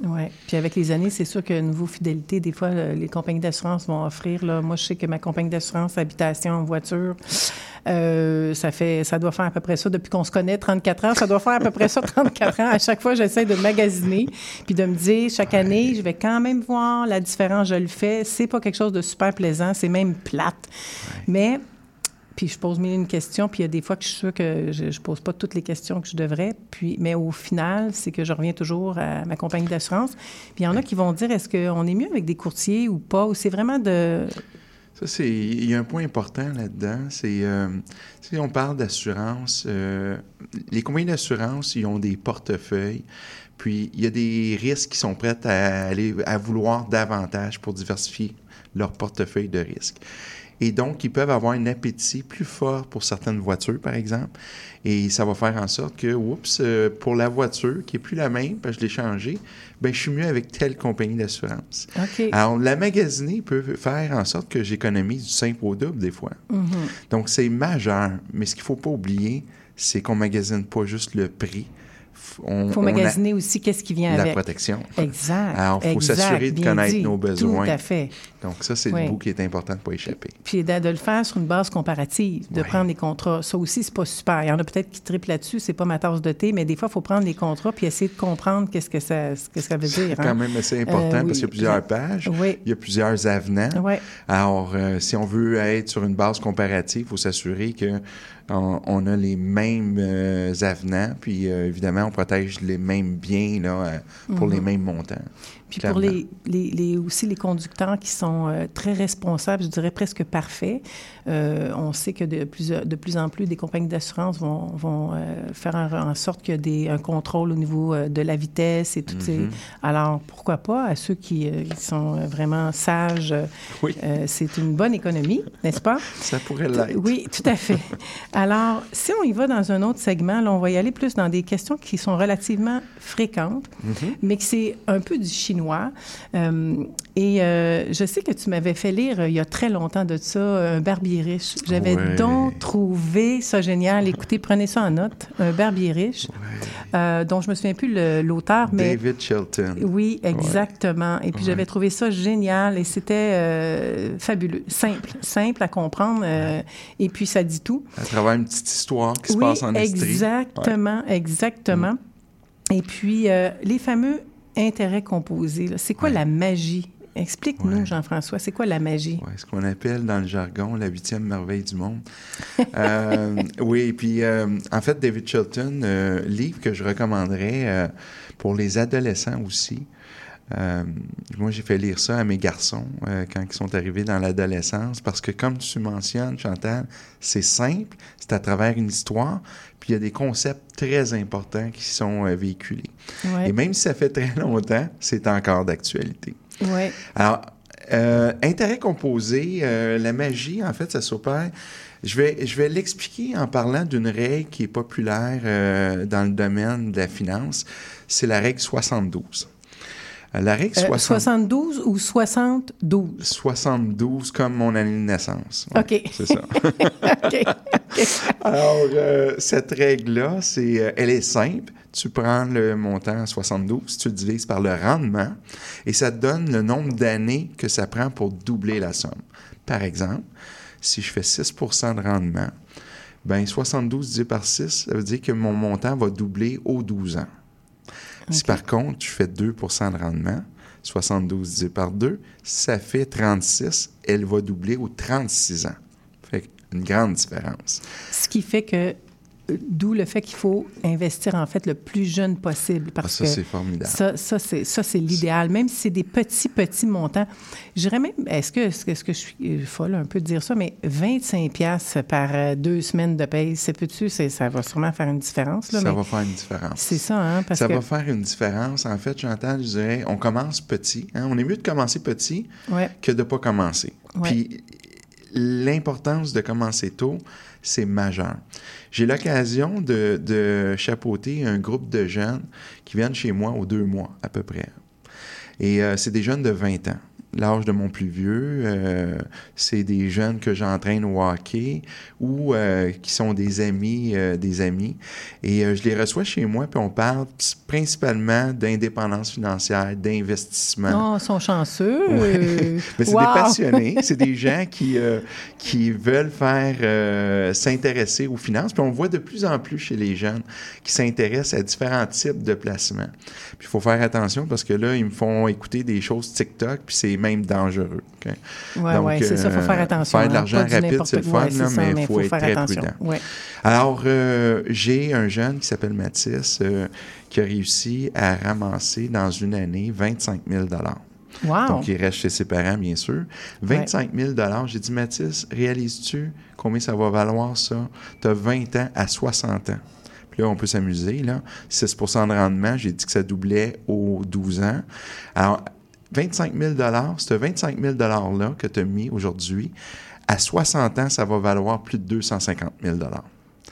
Oui. Puis avec les années, c'est sûr que nouveau fidélité, des fois, les compagnies d'assurance vont offrir. Là, moi, je sais que ma compagnie d'assurance habitation, voiture, euh, ça fait, ça doit faire à peu près ça depuis qu'on se connaît, 34 ans. Ça doit faire à peu près ça, 34 ans. À chaque fois, j'essaie de magasiner puis de me dire chaque année, je vais quand même voir la différence. Je le fais. C'est pas quelque chose de super plaisant. C'est même plate. Mais puis je pose mille une questions, puis il y a des fois que je suis sûre que je, ne pose pas toutes les questions que je devrais. Puis, mais au final, c'est que je reviens toujours à ma compagnie d'assurance. Puis il y en a qui vont dire est-ce qu'on est mieux avec des courtiers ou pas, ou c'est vraiment de. Ça, c'est. Il y a un point important là-dedans. C'est. Euh, si on parle d'assurance, euh, les compagnies d'assurance, ils ont des portefeuilles. Puis il y a des risques qui sont prêts à aller à vouloir davantage pour diversifier leur portefeuille de risques. Et donc, ils peuvent avoir un appétit plus fort pour certaines voitures, par exemple. Et ça va faire en sorte que, oups, euh, pour la voiture, qui n'est plus la même, parce que je l'ai changée, ben, je suis mieux avec telle compagnie d'assurance. Alors, la magasiner peut faire en sorte que j'économise du simple au double des fois. Mm-hmm. Donc, c'est majeur. Mais ce qu'il ne faut pas oublier, c'est qu'on magasine pas juste le prix. Il faut magasiner aussi qu'est-ce qui vient la avec. La protection. Exact. Alors, il faut s'assurer de connaître dit. nos besoins. Tout à fait. Donc, ça, c'est Oui. le bout qui est important de ne pas échapper. Puis de, le faire sur une base comparative, de Oui. prendre les contrats. Ça aussi, c'est pas super. Il y en a peut-être qui triplent là-dessus, c'est pas ma tasse de thé, mais des fois, il faut prendre les contrats puis essayer de comprendre qu'est-ce que ça, ce que ça veut dire. C'est hein. quand même assez important Euh, oui. parce qu'il y a plusieurs pages, Oui. il y a plusieurs avenants. Oui. Alors, euh, si on veut être sur une base comparative, il faut s'assurer que on, on a les mêmes euh, avenants, puis euh, évidemment, on protège les mêmes biens là, euh, pour les mêmes montants. Puis pour les, les, les- aussi les conducteurs qui sont euh, très responsables, je dirais presque parfaits, euh, on sait que de plus, de plus en plus des compagnies d'assurance vont, vont euh, faire en, en sorte qu'il y a des, un contrôle au niveau de la vitesse et tout. ces- Mhm. Alors, pourquoi pas à ceux qui, qui sont vraiment sages, Oui. c'est une bonne économie, n'est-ce pas? Ça pourrait l'être. Oui, tout à fait. Alors, si on y va dans un autre segment, là, on va y aller plus dans des questions qui sont relativement fréquentes, mais que c'est un peu du chinois. Euh, et euh, je sais que tu m'avais fait lire euh, il y a très longtemps de ça, un barbier riche. J'avais Ouais. donc trouvé ça génial. Écoutez, prenez ça en note. Un barbier riche, dont je me souviens plus l'auteur, mais... David Shelton. Oui, exactement. Et puis j'avais trouvé ça génial et c'était fabuleux, simple, simple à comprendre. et puis ça dit tout. À travers une petite histoire qui se passe en Estrie. exactement, exactement. Et puis euh, les fameux intérêts composés, là, c'est quoi Ouais. la magie? Explique-nous, Ouais. Jean-François, c'est quoi la magie? Ouais, ce qu'on appelle dans le jargon la huitième merveille du monde. Euh, oui, et puis euh, en fait, David Shelton, euh, livre que je recommanderais euh, pour les adolescents aussi. Euh, moi, j'ai fait lire ça à mes garçons euh, quand ils sont arrivés dans l'adolescence parce que, comme tu mentionnes, Chantal, c'est simple, c'est à travers une histoire, puis il y a des concepts très importants qui sont euh, véhiculés. Ouais, Et même si ça fait très longtemps, c'est encore d'actualité. ouais. Alors, intérêt composé, la magie, en fait, ça s'opère. Je vais, je vais l'expliquer en parlant d'une règle qui est populaire dans le domaine de la finance. C'est la règle 72. Euh, La règle Euh, 60 72 ou 72? 72 comme mon année de naissance. Ouais, OK. C'est ça. Alors, euh, cette règle-là, c'est, euh, elle est simple. Tu prends le montant 72, tu le divises par le rendement et ça te donne le nombre d'années que ça prend pour doubler la somme. Par exemple, si je fais 6% de rendement, ben 72 divisé par 6, ça veut dire que mon montant va doubler aux 12 ans. Si par contre, je fais 2% de rendement, 72 divisé par 2, ça fait 36, elle va doubler aux 36 ans. Fait une grande différence. Ce qui fait que, d'où le fait qu'il faut investir en fait le plus jeune possible. Ah, Parce ça, que c'est formidable. Ça, ça c'est ça, c'est l'idéal, même si c'est des petits, petits montants. Je dirais même, est-ce que, est-ce que, est-ce que je suis euh, folle un peu de dire ça, mais 25 pièces par euh, deux semaines de paye, c'est peux-tu, c'est- ça va sûrement faire une différence. Là, ça va faire une différence. C'est ça, hein, parce ça que... va faire une différence. En fait, Chantal, je dirais, on commence petit. hein. On est mieux de commencer petit Ouais, que de ne pas commencer. Ouais. Puis l'importance de commencer tôt, c'est majeur. J'ai l'occasion de, chapeauter un groupe de jeunes qui viennent chez moi aux deux mois à peu près. Et euh, c'est des jeunes de 20 ans. L'âge de mon plus vieux, euh, c'est des jeunes que j'entraîne au hockey ou euh, qui sont des amis, euh, des amis. Et je les reçois chez moi, puis on parle principalement d'indépendance financière, d'investissement. Non, ils sont chanceux. Ouais. Mais c'est Wow! des passionnés, c'est des gens qui, qui veulent faire s'intéresser aux finances. Puis on voit de plus en plus chez les jeunes qui s'intéressent à différents types de placements. Puis il faut faire attention parce que là, ils me font écouter des choses TikTok, puis c'est même dangereux. OK? Oui, Donc, oui, c'est ça, il faut euh, faire attention. faire de hein, l'argent rapide, c'est le fun, Ouais, là, c'est ça, mais il faut être faire très attention. prudent. Ouais. Alors, euh, j'ai un jeune qui s'appelle Mathis euh, qui a réussi à ramasser dans une année 25 000 Wow! donc, il reste chez ses parents, bien sûr. 25 000 J'ai dit, Mathis, réalises-tu combien ça va valoir, ça? Tu as 20 ans à 60 ans. Puis là, on peut s'amuser, là. 6 de rendement, j'ai dit que ça doublait aux 12 ans. Alors, 25 000 ce 25 000 $-là que tu as mis aujourd'hui, à 60 ans, ça va valoir plus de 250 000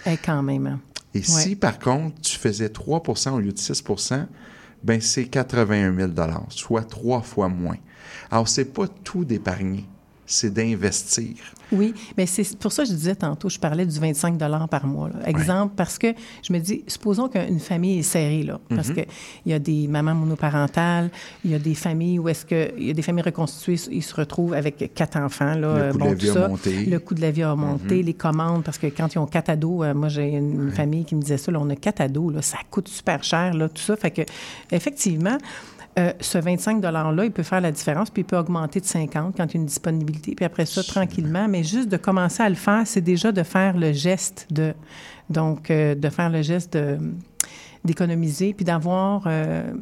Eh, quand même. hein. Et si, par contre, tu faisais 3% au lieu de 6% ben c'est 81 000 soit trois fois moins. Alors, c'est pas tout d'épargner. C'est d'investir. Oui, mais c'est pour ça que je disais tantôt, je parlais du 25 par mois. là. Exemple, parce que je me dis, supposons qu'une famille est serrée, là, parce Mhm. qu'il y a des mamans monoparentales, il y a des familles où est-ce que, il y a des familles reconstituées, ils se retrouvent avec quatre enfants, là, Le coût de la tout vie a ça. monté. Le coût de la vie a monté, Mhm. les commandes, parce que quand ils ont quatre ados, euh, moi, j'ai une famille qui me disait ça, là, on a quatre ados, là, ça coûte super cher, là, tout ça. Fait que, effectivement, euh, ce 25 $-là, il peut faire la différence, puis il peut augmenter de 50 quand il y a une disponibilité, puis après ça, tranquillement. Mais juste de commencer à le faire, c'est déjà de faire le geste de. Donc, euh, de faire le geste de- d'économiser, puis d'avoir. euh,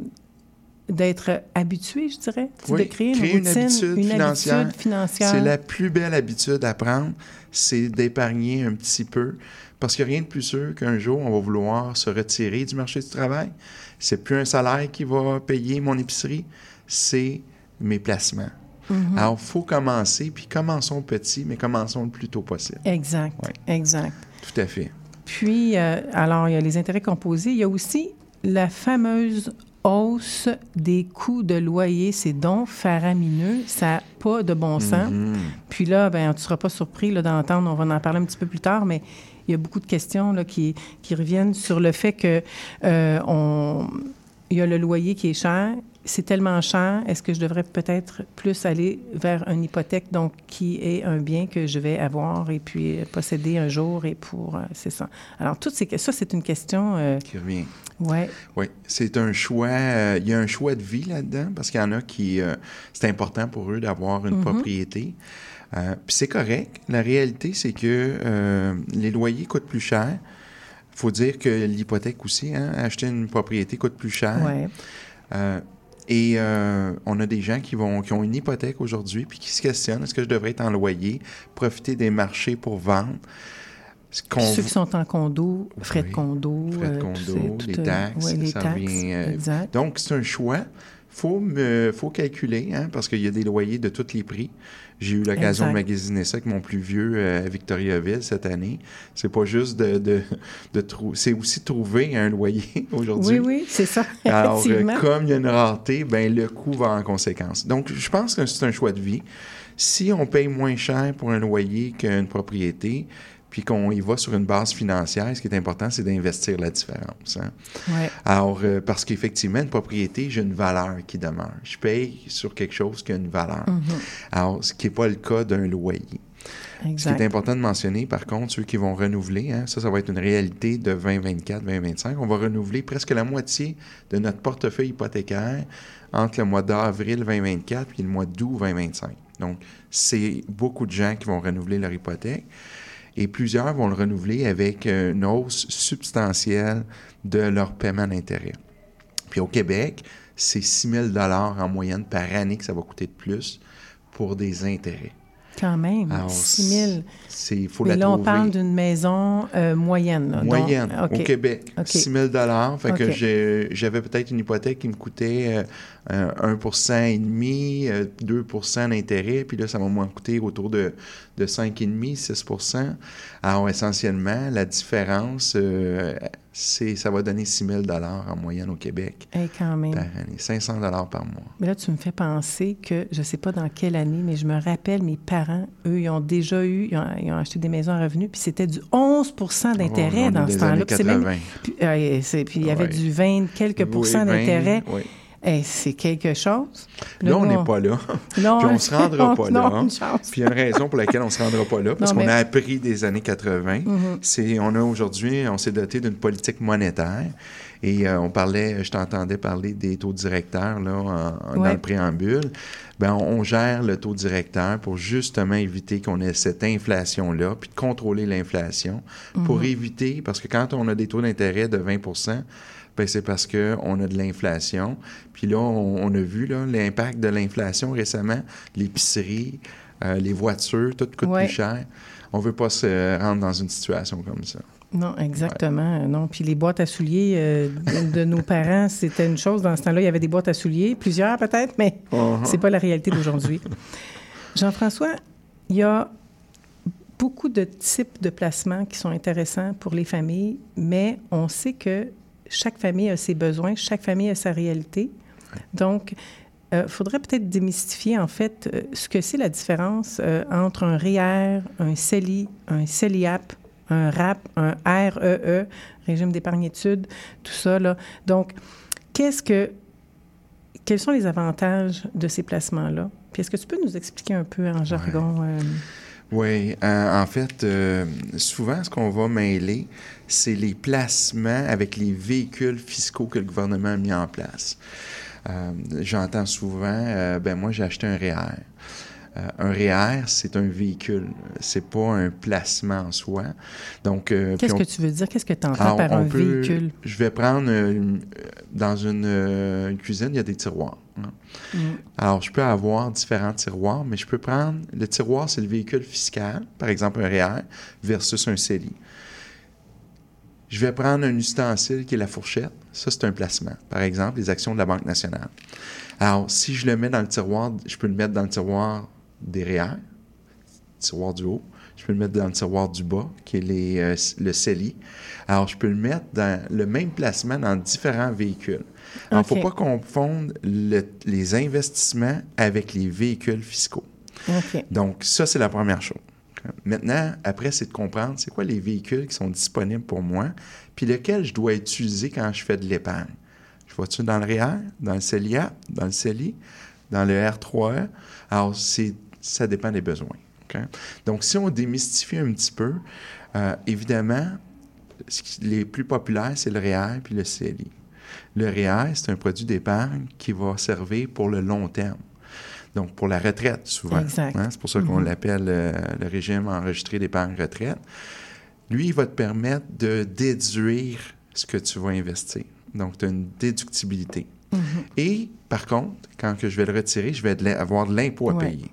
d'être habitué, je dirais, Oui, de créer, créer une habitude une financière. habitude financière. C'est la plus belle habitude à prendre, c'est d'épargner un petit peu. Parce qu'il n'y a rien de plus sûr qu'un jour, on va vouloir se retirer du marché du travail. C'est plus un salaire qui va payer mon épicerie, c'est mes placements. Mhm. Alors, il faut commencer, puis commençons petit, mais commençons le plus tôt possible. Exact, Ouais. exact. Tout à fait. Puis, euh, alors, il y a les intérêts composés. Il y a aussi la fameuse hausse des coûts de loyer. C'est donc faramineux. Ça n'a pas de bon sens. Mhm. Puis là, ben, tu ne seras pas surpris d'entendre, on va en parler un petit peu plus tard, mais il y a beaucoup de questions là, qui, qui reviennent sur le fait que euh, on, il y a le loyer qui est cher. C'est tellement cher, est-ce que je devrais peut-être plus aller vers une hypothèque, donc qui est un bien que je vais avoir et puis posséder un jour et pour... euh, c'est ça. Alors, toutes ces, ça, c'est une question... euh, Qui revient. ouais, Oui, c'est un choix. euh, il y a un choix de vie là-dedans parce qu'il y en a qui. c'est important pour eux d'avoir une Mhm. propriété. Euh, Puis c'est correct. La réalité, c'est que euh, les loyers coûtent plus cher. Il faut dire que l'hypothèque aussi, hein, acheter une propriété coûte plus cher. ouais. Euh, et on a des gens qui, vont, qui ont une hypothèque aujourd'hui puis qui se questionnent est-ce que je devrais être en loyer, profiter des marchés pour vendre? Ceux qui sont en condo, frais de condo. frais de condo, tout c'est- tout, les taxes, ouais, les ça taxes, euh. Donc, c'est un choix. faut me, faut calculer, hein, parce qu'il y a des loyers de tous les prix. J'ai eu l'occasion de magasiner ça avec mon plus vieux euh, à Victoriaville cette année. C'est pas juste de, de, de trou- c'est aussi trouver un loyer aujourd'hui. Oui, oui, c'est ça, Alors, euh, comme il y a une rareté, ben le coût va en conséquence. Donc, je pense que c'est un choix de vie. Si on paye moins cher pour un loyer qu'une propriété, puis qu'on y va sur une base financière, ce qui est important, c'est d'investir la différence. hein. Ouais. Alors, euh, parce qu'effectivement, une propriété, j'ai une valeur qui demeure. Je paye sur quelque chose qui a une valeur. Mhm. Alors, ce qui n'est pas le cas d'un loyer. Ce Exact. qui est important de mentionner, par contre, ceux qui vont renouveler, hein, ça, ça va être une réalité de 2024, 2025. On va renouveler presque la moitié de notre portefeuille hypothécaire entre le mois d'avril 2024 et le mois d'août 2025. Donc, c'est beaucoup de gens qui vont renouveler leur hypothèque et plusieurs vont le renouveler avec une hausse substantielle de leur paiement d'intérêt. Puis au Québec, c'est 6 000 en moyenne par année que ça va coûter de plus pour des intérêts. Quand même, Alors, 6 000. C'est faut Mais la là, on trouver. parle d'une maison euh, moyenne. là. Donc, Moyenne OK. au Québec, OK. 6 000 Fait que OK. j'ai- j'avais peut-être une hypothèque qui me coûtait euh, euh, 1 et demi, euh, 2% d'intérêt, puis là, ça va moins coûter autour de, de 5,5 6% Alors, essentiellement, la différence, euh, ça va donner 6 000 en moyenne au Québec Eh, quand même. par année, 500 par mois. Mais là, tu me fais penser que, je ne sais pas dans quelle année, mais je me rappelle, mes parents, eux, ils ont déjà eu, ils ont, ils ont acheté des maisons à revenus, puis c'était du 11% d'intérêt Oh, dans ce temps-là. Puis c'est même- 80. Puis, euh, puis il y avait Ouais. du 20 quelques pourcents Oui, 20, d'intérêt. oui. C'est quelque chose. Là, on n'est pas là. Non, Puis on se rendra pas là. une chance. Puis il y a une raison pour laquelle on ne se rendra pas là, parce qu'on mais- a appris des années 80. Mhm. C'est, on a aujourd'hui, on s'est doté d'une politique monétaire. Et euh, on parlait, je t'entendais parler des taux directeurs là, en- dans le préambule. On, on gère le taux directeur pour justement éviter qu'on ait cette inflation-là, puis de contrôler l'inflation, pour Mhm. éviter, parce que quand on a des taux d'intérêt de 20 ben c'est parce qu'on a de l'inflation. Puis là, on, on a vu l'impact de l'inflation récemment. L'épicerie, euh, les voitures, tout coûte Ouais. plus cher. On veut pas se rendre dans une situation comme ça. Non, exactement. Non. Puis les boîtes à souliers euh, de, de nos parents, c'était une chose. Dans ce temps-là, il y avait des boîtes à souliers, plusieurs peut-être, mais Uh-huh. c'est pas la réalité d'aujourd'hui. Jean-François, il y a beaucoup de types de placements qui sont intéressants pour les familles, mais on sait que chaque famille a ses besoins, chaque famille a sa réalité. Donc, il faudrait peut-être démystifier, en fait, euh, ce que c'est la différence euh, entre un REER, un CELI, un CELIAP, un RAP, un REE, régime d'épargne-études, tout ça. Là. Donc, qu'est-ce que, quels sont les avantages de ces placements-là? Puis est-ce que tu peux nous expliquer un peu en jargon? euh, Oui, euh, en fait, euh, souvent, ce qu'on va mêler, c'est les placements avec les véhicules fiscaux que le gouvernement a mis en place. Euh, J'entends souvent, euh, ben moi, j'ai acheté un REER. Euh, un REER, c'est un véhicule, c'est pas un placement en soi. Donc, euh, Qu'est-ce que tu veux dire? Qu'est-ce que tu entends par on un peut- véhicule? Je vais prendre euh, une- euh, dans une, une cuisine, il y a des tiroirs. Hein. Mm. Alors, je peux avoir différents tiroirs, mais je peux prendre le tiroir, c'est le véhicule fiscal, par exemple un REER, versus un CELI. Je vais prendre un ustensile qui est la fourchette. Ça, c'est un placement. Par exemple, les actions de la Banque nationale. Alors, si je le mets dans le tiroir, je peux le mettre dans le tiroir des REER, tiroir du haut. Je peux le mettre dans le tiroir du bas, qui est les, euh, le CELI. Alors, je peux le mettre dans le même placement dans différents véhicules. Alors, il ne faut pas confondre le- les investissements avec les véhicules fiscaux. Donc, ça, c'est la première chose. Maintenant, après, c'est de comprendre c'est quoi les véhicules qui sont disponibles pour moi, puis lequel je dois utiliser quand je fais de l'épargne. Je vois-tu dans le REER, dans le CELIA, dans le CELI, dans le R3E? Alors, ça dépend des besoins. Donc, si on démystifie un petit peu, euh, évidemment, ce qui- les plus populaires, c'est le REER puis le CELI. Le REER, c'est un produit d'épargne qui va servir pour le long terme. Donc, pour la retraite, souvent. Exact. Hein, C'est pour ça qu'on Mhm. l'appelle euh, le régime enregistré d'épargne retraite. Lui, il va te permettre de déduire ce que tu vas investir. Donc, tu as une déductibilité. Mhm. Et, par contre, quand que je vais le retirer, je vais avoir de l'impôt à Ouais. payer.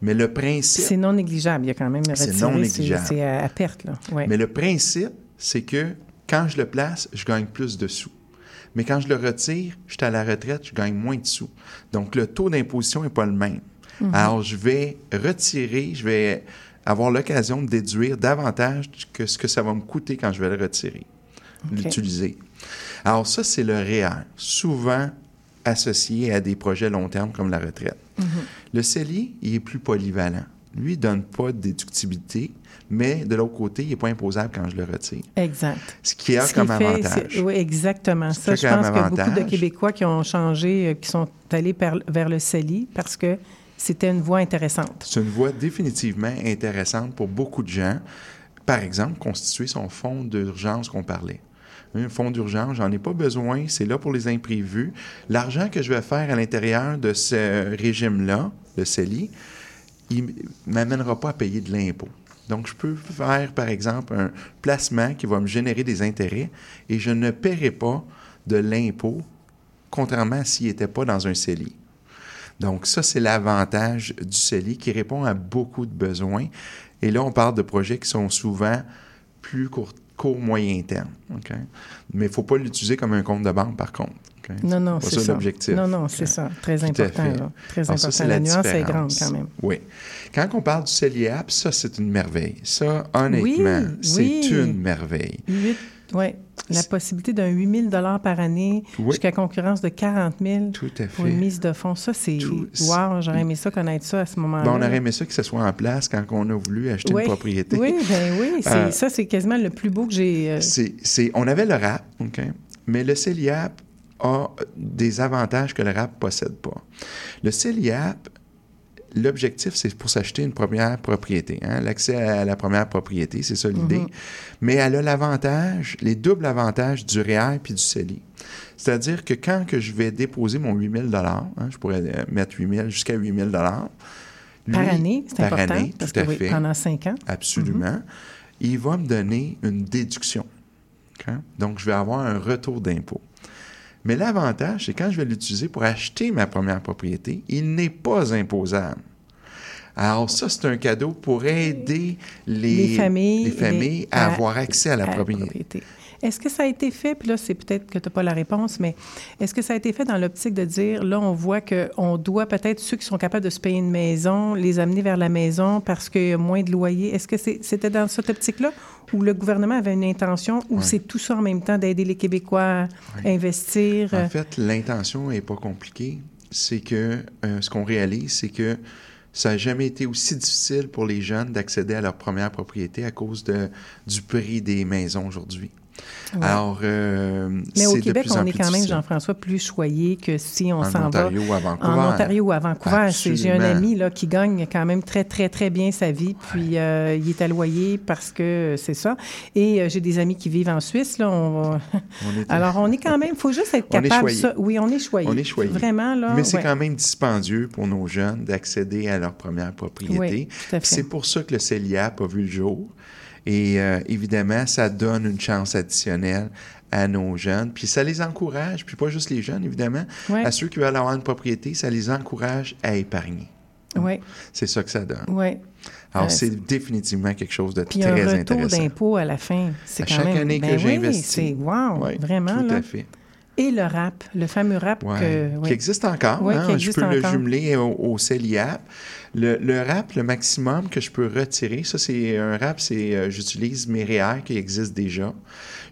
Mais le principe... C'est non négligeable. Il y a quand même C'est non négligeable. C'est à, à perte, là. Ouais. Mais le principe, c'est que quand je le place, je gagne plus de sous. Mais quand je le retire, je suis à la retraite, je gagne moins de sous. Donc, le taux d'imposition n'est pas le même. Mhm. Alors, je vais retirer, je vais avoir l'occasion de déduire davantage que ce que ça va me coûter quand je vais le retirer, l'utiliser. Alors, ça, c'est le REER, souvent associé à des projets long terme comme la retraite. Mhm. Le CELI, il est plus polyvalent. Lui, il ne donne pas de déductibilité, mais de l'autre côté, il n'est pas imposable quand je le retire. Exact. Ce qui a Ce comme fait, avantage. Oui, exactement. Ce Ça, je pense qu'il y a beaucoup de. Québécois qui ont changé, euh, qui sont allés per- vers le CELI parce que c'était une voie intéressante. C'est une voie définitivement intéressante pour beaucoup de gens. Par exemple, constituer son fonds d'urgence qu'on parlait. Un fonds d'urgence, j'en ai pas besoin, c'est là pour les imprévus. L'argent que je vais faire à l'intérieur de ce régime-là, le CELI, il ne m'amènera pas à payer de l'impôt. Donc, je peux faire, par exemple, un placement qui va me générer des intérêts et je ne paierai pas de l'impôt, contrairement à s'il n'était pas dans un CELI. Donc, ça, c'est l'avantage du CELI qui répond à beaucoup de besoins. Et là, on parle de projets qui sont souvent plus court, court moyen terme. Mais il ne faut pas l'utiliser comme un compte de banque, par contre. OK? Non, non, c'est ça ça. l'objectif. Non, non, c'est ça. Très Tout important. là. Très Alors, ça, important. la la nuance est grande quand même. Oui. Quand on parle du CELIAP, ça, c'est une merveille. Ça, honnêtement, Oui, c'est oui. une merveille. Huit- ouais. La possibilité d'un 8 000 par année Oui. jusqu'à concurrence de 40 000 Tout à pour une mise de fonds. Ça, c'est... Tout- Wow, j'aurais aimé ça, connaître ça à ce moment-là. Bon, on aurait aimé ça que ce soit en place quand on a voulu acheter Oui. une propriété. Oui, ben oui. Euh, ça, c'est quasiment le plus beau que j'ai... euh, c'est- on avait le RAP, OK? mais le CELIAP a des avantages que le RAP ne possède pas. Le CELIAP, l'objectif, c'est pour s'acheter une première propriété. hein, L'accès à la première propriété, c'est ça l'idée. Mhm. Mais elle a l'avantage, les doubles avantages du REER puis du CELI. C'est-à-dire que quand que je vais déposer mon 8 000 hein, je pourrais euh, mettre 8 000 jusqu'à 8 000 par lui, année, c'est par important. année, parce tout à que oui, fait. pendant cinq ans. Absolument. Il va me donner une déduction. OK? Donc, je vais avoir un retour d'impôt. Mais l'avantage, c'est quand je vais l'utiliser pour acheter ma première propriété, il n'est pas imposable. Alors, ça, c'est un cadeau pour aider les, Les familles, les familles les- à, à- avoir accès à la à la propriété. propriété. Est-ce que ça a été fait, puis là, c'est peut-être que tu n'as pas la réponse, mais est-ce que ça a été fait dans l'optique de dire, là, on voit qu'on doit peut-être ceux qui sont capables de se payer une maison, les amener vers la maison parce qu'il y a moins de loyer. Est-ce que c'est- c'était dans cette optique-là où le gouvernement avait une intention ou Ouais. c'est tout ça en même temps d'aider les Québécois à investir? euh, En fait, l'intention n'est pas compliquée. c'est que euh, ce qu'on réalise, c'est que ça n'a jamais été aussi difficile pour les jeunes d'accéder à leur première propriété à cause de, du prix des maisons aujourd'hui. Ouais. Alors, euh, Mais au Québec, on est quand même. Jean-François, plus choyé que si on En s'en va Ontario ou à Vancouver. en Ontario ou à Vancouver. J'ai un ami là, qui gagne quand même très, très, très bien sa vie. Puis euh, il est alloyé parce que c'est ça. Et euh, j'ai des amis qui vivent en Suisse. Là, on va- On est- Alors, on est quand même, il faut juste être On est capable. ça- oui, on est choyé. On est choyé. Vraiment, là. Mais c'est ouais. quand même dispendieux pour nos jeunes d'accéder à leur première propriété. Oui, à. C'est pour ça que le CELIAP a vu le jour. Et euh, évidemment, ça donne une chance additionnelle à nos jeunes. Puis ça les encourage, puis pas juste les jeunes, évidemment. Ouais. À ceux qui veulent avoir une propriété, ça les encourage à épargner. Oui, C'est ça que ça donne. oui. Alors, Euh, c'est définitivement quelque chose de Puis un très retour intéressant. d'impôt à la fin. C'est À quand chaque même... année que ben oui, j'investis. c'est wow, Oui, vraiment. Tout là. à fait. Et le rap, le fameux rap Ouais, que... qui existe encore. Ouais, hein, qui je existe peux le jumeler au, au CELIAP. Le, le rap, le maximum que je peux retirer, ça c'est un rap, c'est euh, j'utilise mes REER qui existent déjà.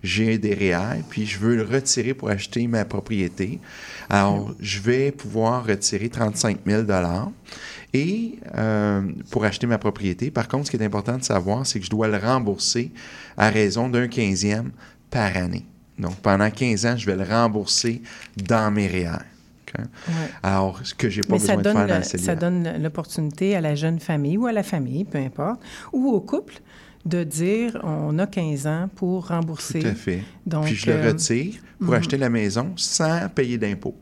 J'ai des REER, puis je veux le retirer pour acheter ma propriété. Alors, je vais pouvoir retirer 35 000 et euh, pour acheter ma propriété. Par contre, ce qui est important de savoir, c'est que je dois le rembourser à raison d'un quinzième par année. Donc, pendant 15 ans, je vais le rembourser dans mes REER. Ouais. Alors, ce que j'ai pas Mais besoin ça de faire donne, dans ça donne l'opportunité à la jeune famille ou à la famille, peu importe, ou au couple, de dire on a 15 ans pour rembourser. Tout à fait. Donc, Puis je euh, le retire pour acheter la maison sans payer d'impôts.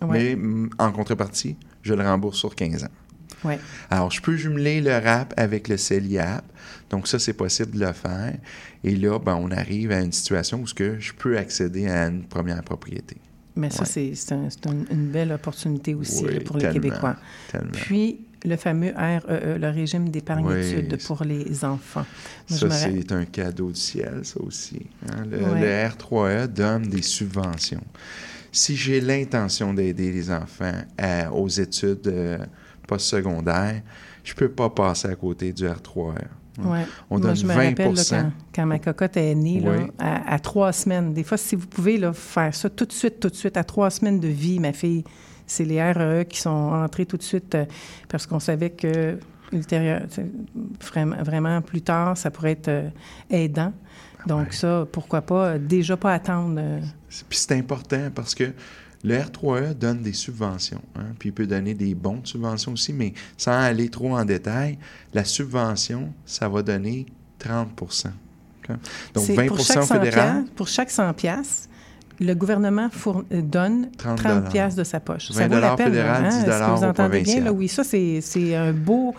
Ouais. Mais mm, en contrepartie, je le rembourse sur 15 ans. Ouais. Alors, je peux jumeler le RAP avec le CELIAP. Donc, ça, c'est possible de le faire. Et là, ben, on arrive à une situation où je peux accéder à une première propriété. Mais ça, Ouais. c'est c'est un- c'est un- une belle opportunité aussi Oui, là, pour les Québécois. Tellement. Puis, le fameux REE, le régime d'épargne Oui, études pour les enfants. Moi, Ça, c'est un cadeau du ciel, ça aussi. hein. Le, Ouais. le R3E donne des subventions. Si j'ai l'intention d'aider les enfants à- aux études euh, postsecondaires, je ne peux pas passer à côté du R3E. Ouais. On Moi, donne je me 20 rappelle là, quand, quand ma cocotte est née, là, Oui. à, à trois semaines. Des fois, si vous pouvez là, faire ça tout de suite, tout de suite, à trois semaines de vie, ma fille, c'est les REE qui sont entrés tout de suite euh, parce qu'on savait que ultérieur, vraiment, plus tard, ça pourrait être euh, aidant. Donc ça, pourquoi pas, euh, déjà pas attendre. euh, Puis c'est important parce que le R3E donne des subventions. hein, puis il peut donner des bons de subventions aussi, mais sans aller trop en détail, la subvention, ça va donner 30 OK? Donc c'est 20 pour chaque 100 fédéral, pour chaque 100 piastres, le gouvernement euh, donne 30 30 piastres de sa poche. 20 vaut la peine, fédéral, là, 10 Est-ce que vous entendez bien? Là, oui, ça, c'est c'est un beau...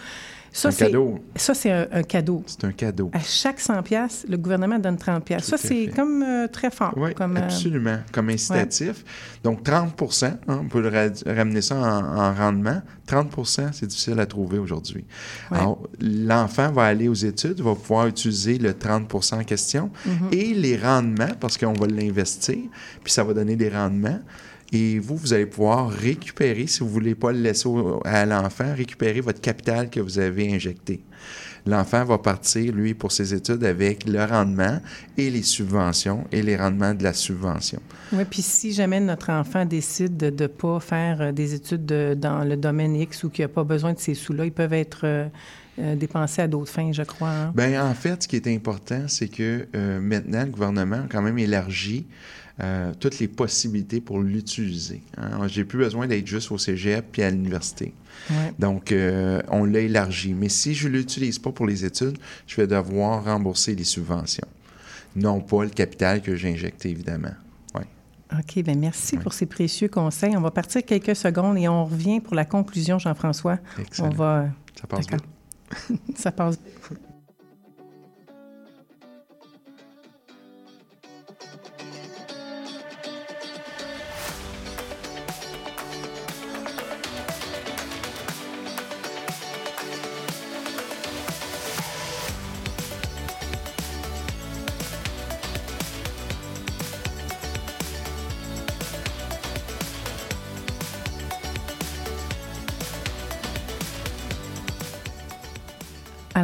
Ça, un c'est cadeau. Ça, c'est un, un cadeau. C'est un cadeau. À chaque 100 piastres, le gouvernement donne 30 piastres. Tout Ça, c'est comme euh, très fort. Oui, comme, euh, absolument. Comme incitatif. Donc, 30% hein, on peut le ramener ça en, en rendement. 30% c'est difficile à trouver aujourd'hui. Ouais. Alors, l'enfant va aller aux études, va pouvoir utiliser le 30% en question Mm-hmm. et les rendements, parce qu'on va l'investir, puis ça va donner des rendements. Et vous, vous allez pouvoir récupérer, si vous ne voulez pas le laisser au- à l'enfant, récupérer votre capital que vous avez injecté. L'enfant va partir, lui, pour ses études avec le rendement et les subventions et les rendements de la subvention. Oui, puis si jamais notre enfant décide de ne pas faire euh, des études de- dans le domaine X ou qu'il n'a pas besoin de ces sous-là, ils peuvent être euh, euh, dépensés à d'autres fins, je crois. hein. Ben en fait, ce qui est important, c'est que euh, maintenant, le gouvernement a quand même élargi euh, toutes les possibilités pour l'utiliser. Hein. J'ai plus besoin d'être juste au cégep puis à l'université. Ouais. Donc, euh, on l'a élargi. Mais si je ne l'utilise pas pour les études, je vais devoir rembourser les subventions. Non pas le capital que j'ai injecté, évidemment. OK, bien merci pour ces précieux conseils. On va partir quelques secondes et on revient pour la conclusion, Jean-François. Excellent. On va... Ça passe vite. Ça passe.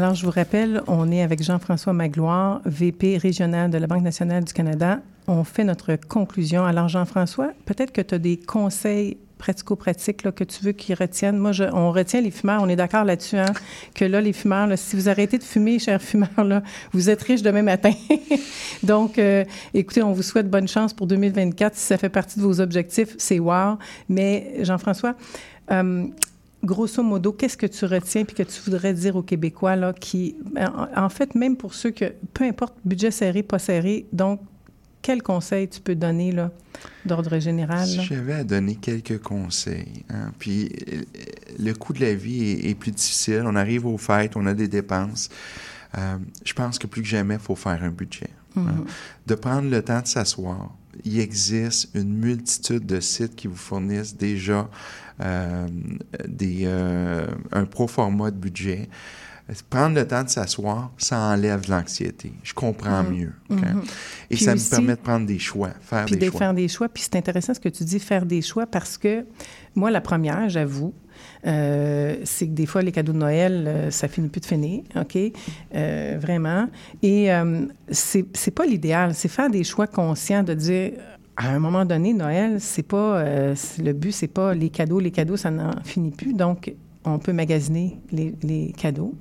Alors, je vous rappelle, on est avec Jean-François Magloire, VP régional de la Banque nationale du Canada. On fait notre conclusion. Alors, Jean-François, peut-être que tu as des conseils pratico-pratiques que tu veux qu'ils retiennent. Moi, je, on retient les fumeurs. On est d'accord là-dessus, hein, que là, les fumeurs, si vous arrêtez de fumer, chers fumeurs, là, vous êtes riches demain matin. Donc, euh, écoutez, on vous souhaite bonne chance pour 2024. Si ça fait partie de vos objectifs, c'est wow. Mais, Jean-François, euh, grosso modo, qu'est-ce que tu retiens puis que tu voudrais dire aux Québécois, là, qui, en, en fait, même pour ceux que, peu importe, budget serré, pas serré, donc, quel conseil tu peux donner, là, d'ordre général? Si j'avais à donner quelques conseils, hein, puis euh, le coût de la vie est, est plus difficile, on arrive aux fêtes, on a des dépenses. Euh, je pense que plus que jamais, il faut faire un budget. hein. Mhm. De prendre le temps de s'asseoir. Il existe une multitude de sites qui vous fournissent déjà des, euh, un pro-format de budget. Prendre le temps de s'asseoir, ça enlève l'anxiété. Je comprends Mhm. mieux. Mhm. Et Puis ça aussi- me permet de prendre des choix, faire Puis des de choix. faire des choix. Puis c'est intéressant ce que tu dis, faire des choix, parce que moi, la première, j'avoue, euh, c'est que des fois, les cadeaux de Noël, euh, ça finit plus de finir, OK? Euh, vraiment. Et euh, c'est pas l'idéal. C'est faire des choix conscients de dire, à un moment donné, Noël, c'est pas... euh, le but, c'est pas les cadeaux. Les cadeaux, ça n'en finit plus. Donc, on peut magasiner les, les cadeaux.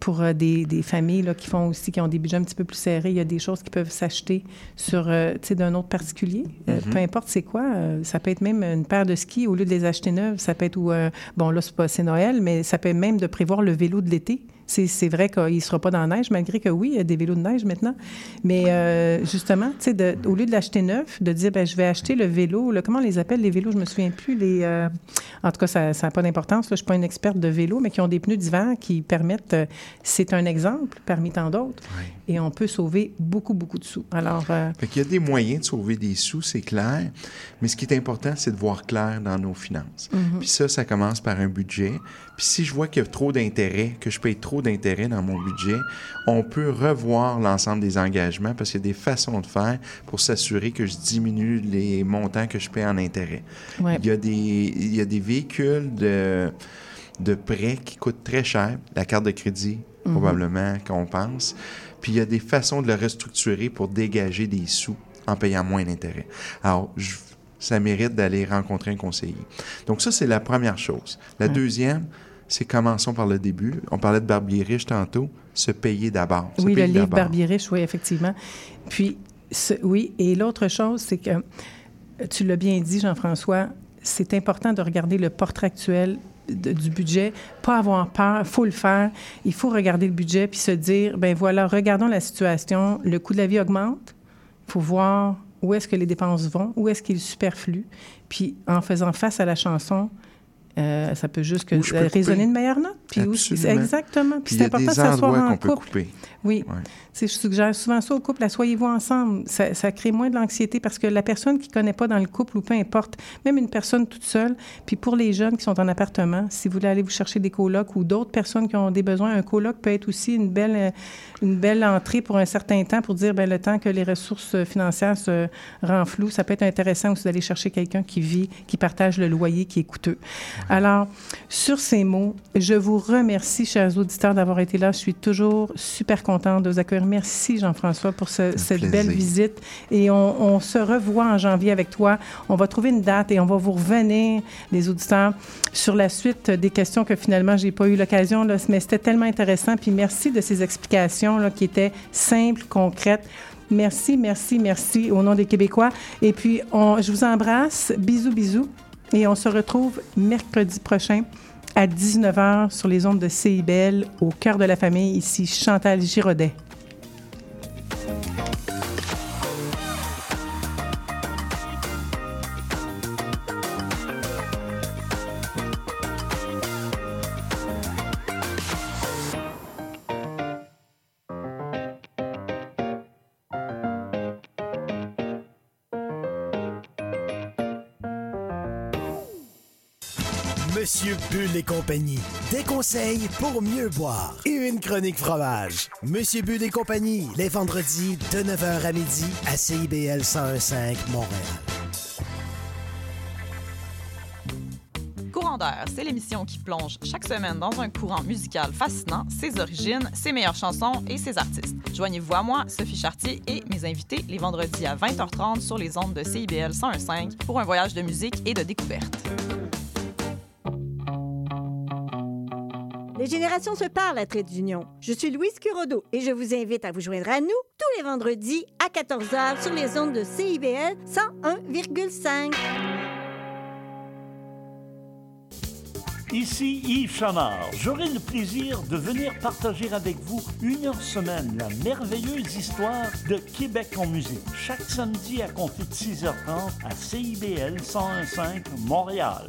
Pour euh, des, des familles là, qui font aussi, qui ont des budgets un petit peu plus serrés, il y a des choses qui peuvent s'acheter sur, euh, d'un autre particulier. Euh, Mhm. Peu importe c'est quoi. ça peut être même une paire de skis au lieu de les acheter neuves. Ça peut être, ou, bon, là, c'est pas c'est Noël, mais ça peut être même de prévoir le vélo de l'été. C'est vrai qu'il ne sera pas dans la neige, malgré que oui, il y a des vélos de neige maintenant. Mais euh, justement, tu sais, de- au lieu de l'acheter neuf, de dire, ben, je vais acheter le vélo. comment on les appelle, les vélos? Je me souviens plus. Les, euh, en tout cas, ça n'a pas d'importance. Je ne suis pas une experte de vélo, mais qui ont des pneus d'hiver qui permettent... euh, c'est un exemple parmi tant d'autres. Et on peut sauver beaucoup, beaucoup de sous. Alors, Fait qu'il y a des moyens de sauver des sous, c'est clair. Mais ce qui est important, c'est de voir clair dans nos finances. Mhm. Puis ça, ça commence par un budget. Puis si je vois qu'il y a trop d'intérêts, que je paye trop d'intérêts dans mon budget, on peut revoir l'ensemble des engagements parce qu'il y a des façons de faire pour s'assurer que je diminue les montants que je paie en intérêts. ouais. Il, y a des, il y a des véhicules de, de prêt qui coûtent très cher, la carte de crédit, Mhm. probablement, qu'on pense. Puis il y a des façons de le restructurer pour dégager des sous en payant moins d'intérêts. Alors, je- ça mérite d'aller rencontrer un conseiller. Donc ça, c'est la première chose. La Ouais. deuxième, c'est commençons par le début. On parlait de Barbier riche tantôt, se payer d'abord. Oui, le livre. Barbier riche, oui, effectivement. Puis, ce- oui, et l'autre chose, c'est que, tu l'as bien dit, Jean-François, c'est important de regarder le portrait actuel de- du budget, pas avoir peur, il faut le faire. Il faut regarder le budget puis se dire, ben voilà, regardons la situation, le coût de la vie augmente, il faut voir où est-ce que les dépenses vont, où est-ce qu'il est superflu. Puis en faisant face à la chanson, euh, ça peut juste que couper. une meilleure note. Puis où- exactement. Puis c'est important de s'asseoir en peut couple. couper. Oui. Ouais. Je suggère souvent ça au couple, asseyez-vous ensemble. Ça, ça crée moins de l'anxiété parce que la personne qui ne connaît pas dans le couple ou peu importe, même une personne toute seule, puis pour les jeunes qui sont en appartement, si vous voulez aller vous chercher des colocs ou d'autres personnes qui ont des besoins, un coloc peut être aussi une belle, euh, une belle entrée pour un certain temps pour dire, ben le temps que les ressources financières se renflouent, ça peut être intéressant aussi d'aller chercher quelqu'un qui vit, qui partage le loyer, qui est coûteux. Alors, sur ces mots, je vous remercie, chers auditeurs, d'avoir été là. Je suis toujours super contente de vous accueillir. Merci, Jean-François, pour ce- cette plaisir. belle visite. Et on, on se revoit en janvier avec toi. On va trouver une date et on va vous revenir, les auditeurs, sur la suite des questions que finalement, j'ai pas eu l'occasion, là, mais c'était tellement intéressant. Puis merci de ces explications là, qui étaient simples, concrètes. Merci, merci, merci au nom des Québécois. Et puis, on, je vous embrasse. Bisous, bisous. Et on se retrouve mercredi prochain à 19h sur les ondes de CIBL au cœur de la famille. Ici Chantal Giraudet. Conseils pour mieux boire. Et une chronique fromage. Monsieur Bull et compagnie, les vendredis de 9h à midi à CIBL 1015 Montréal. Courant légendaire, c'est l'émission qui plonge chaque semaine dans un courant musical fascinant, ses origines, ses meilleures chansons et ses artistes. Joignez-vous à moi, Sophie Chartier et mes invités les vendredis à 20h30 sur les ondes de CIBL 101.5 pour un voyage de musique et de découverte. Les générations se parlent à Trait d'Union. Je suis Louise Curodo et je vous invite à vous joindre à nous tous les vendredis à 14h sur les ondes de CIBL 101,5. Ici Yves Chamard. J'aurai le plaisir de venir partager avec vous une heure semaine la merveilleuse histoire de Québec en musique. Chaque samedi à compter de 6h30 à CIBL 101.5 Montréal.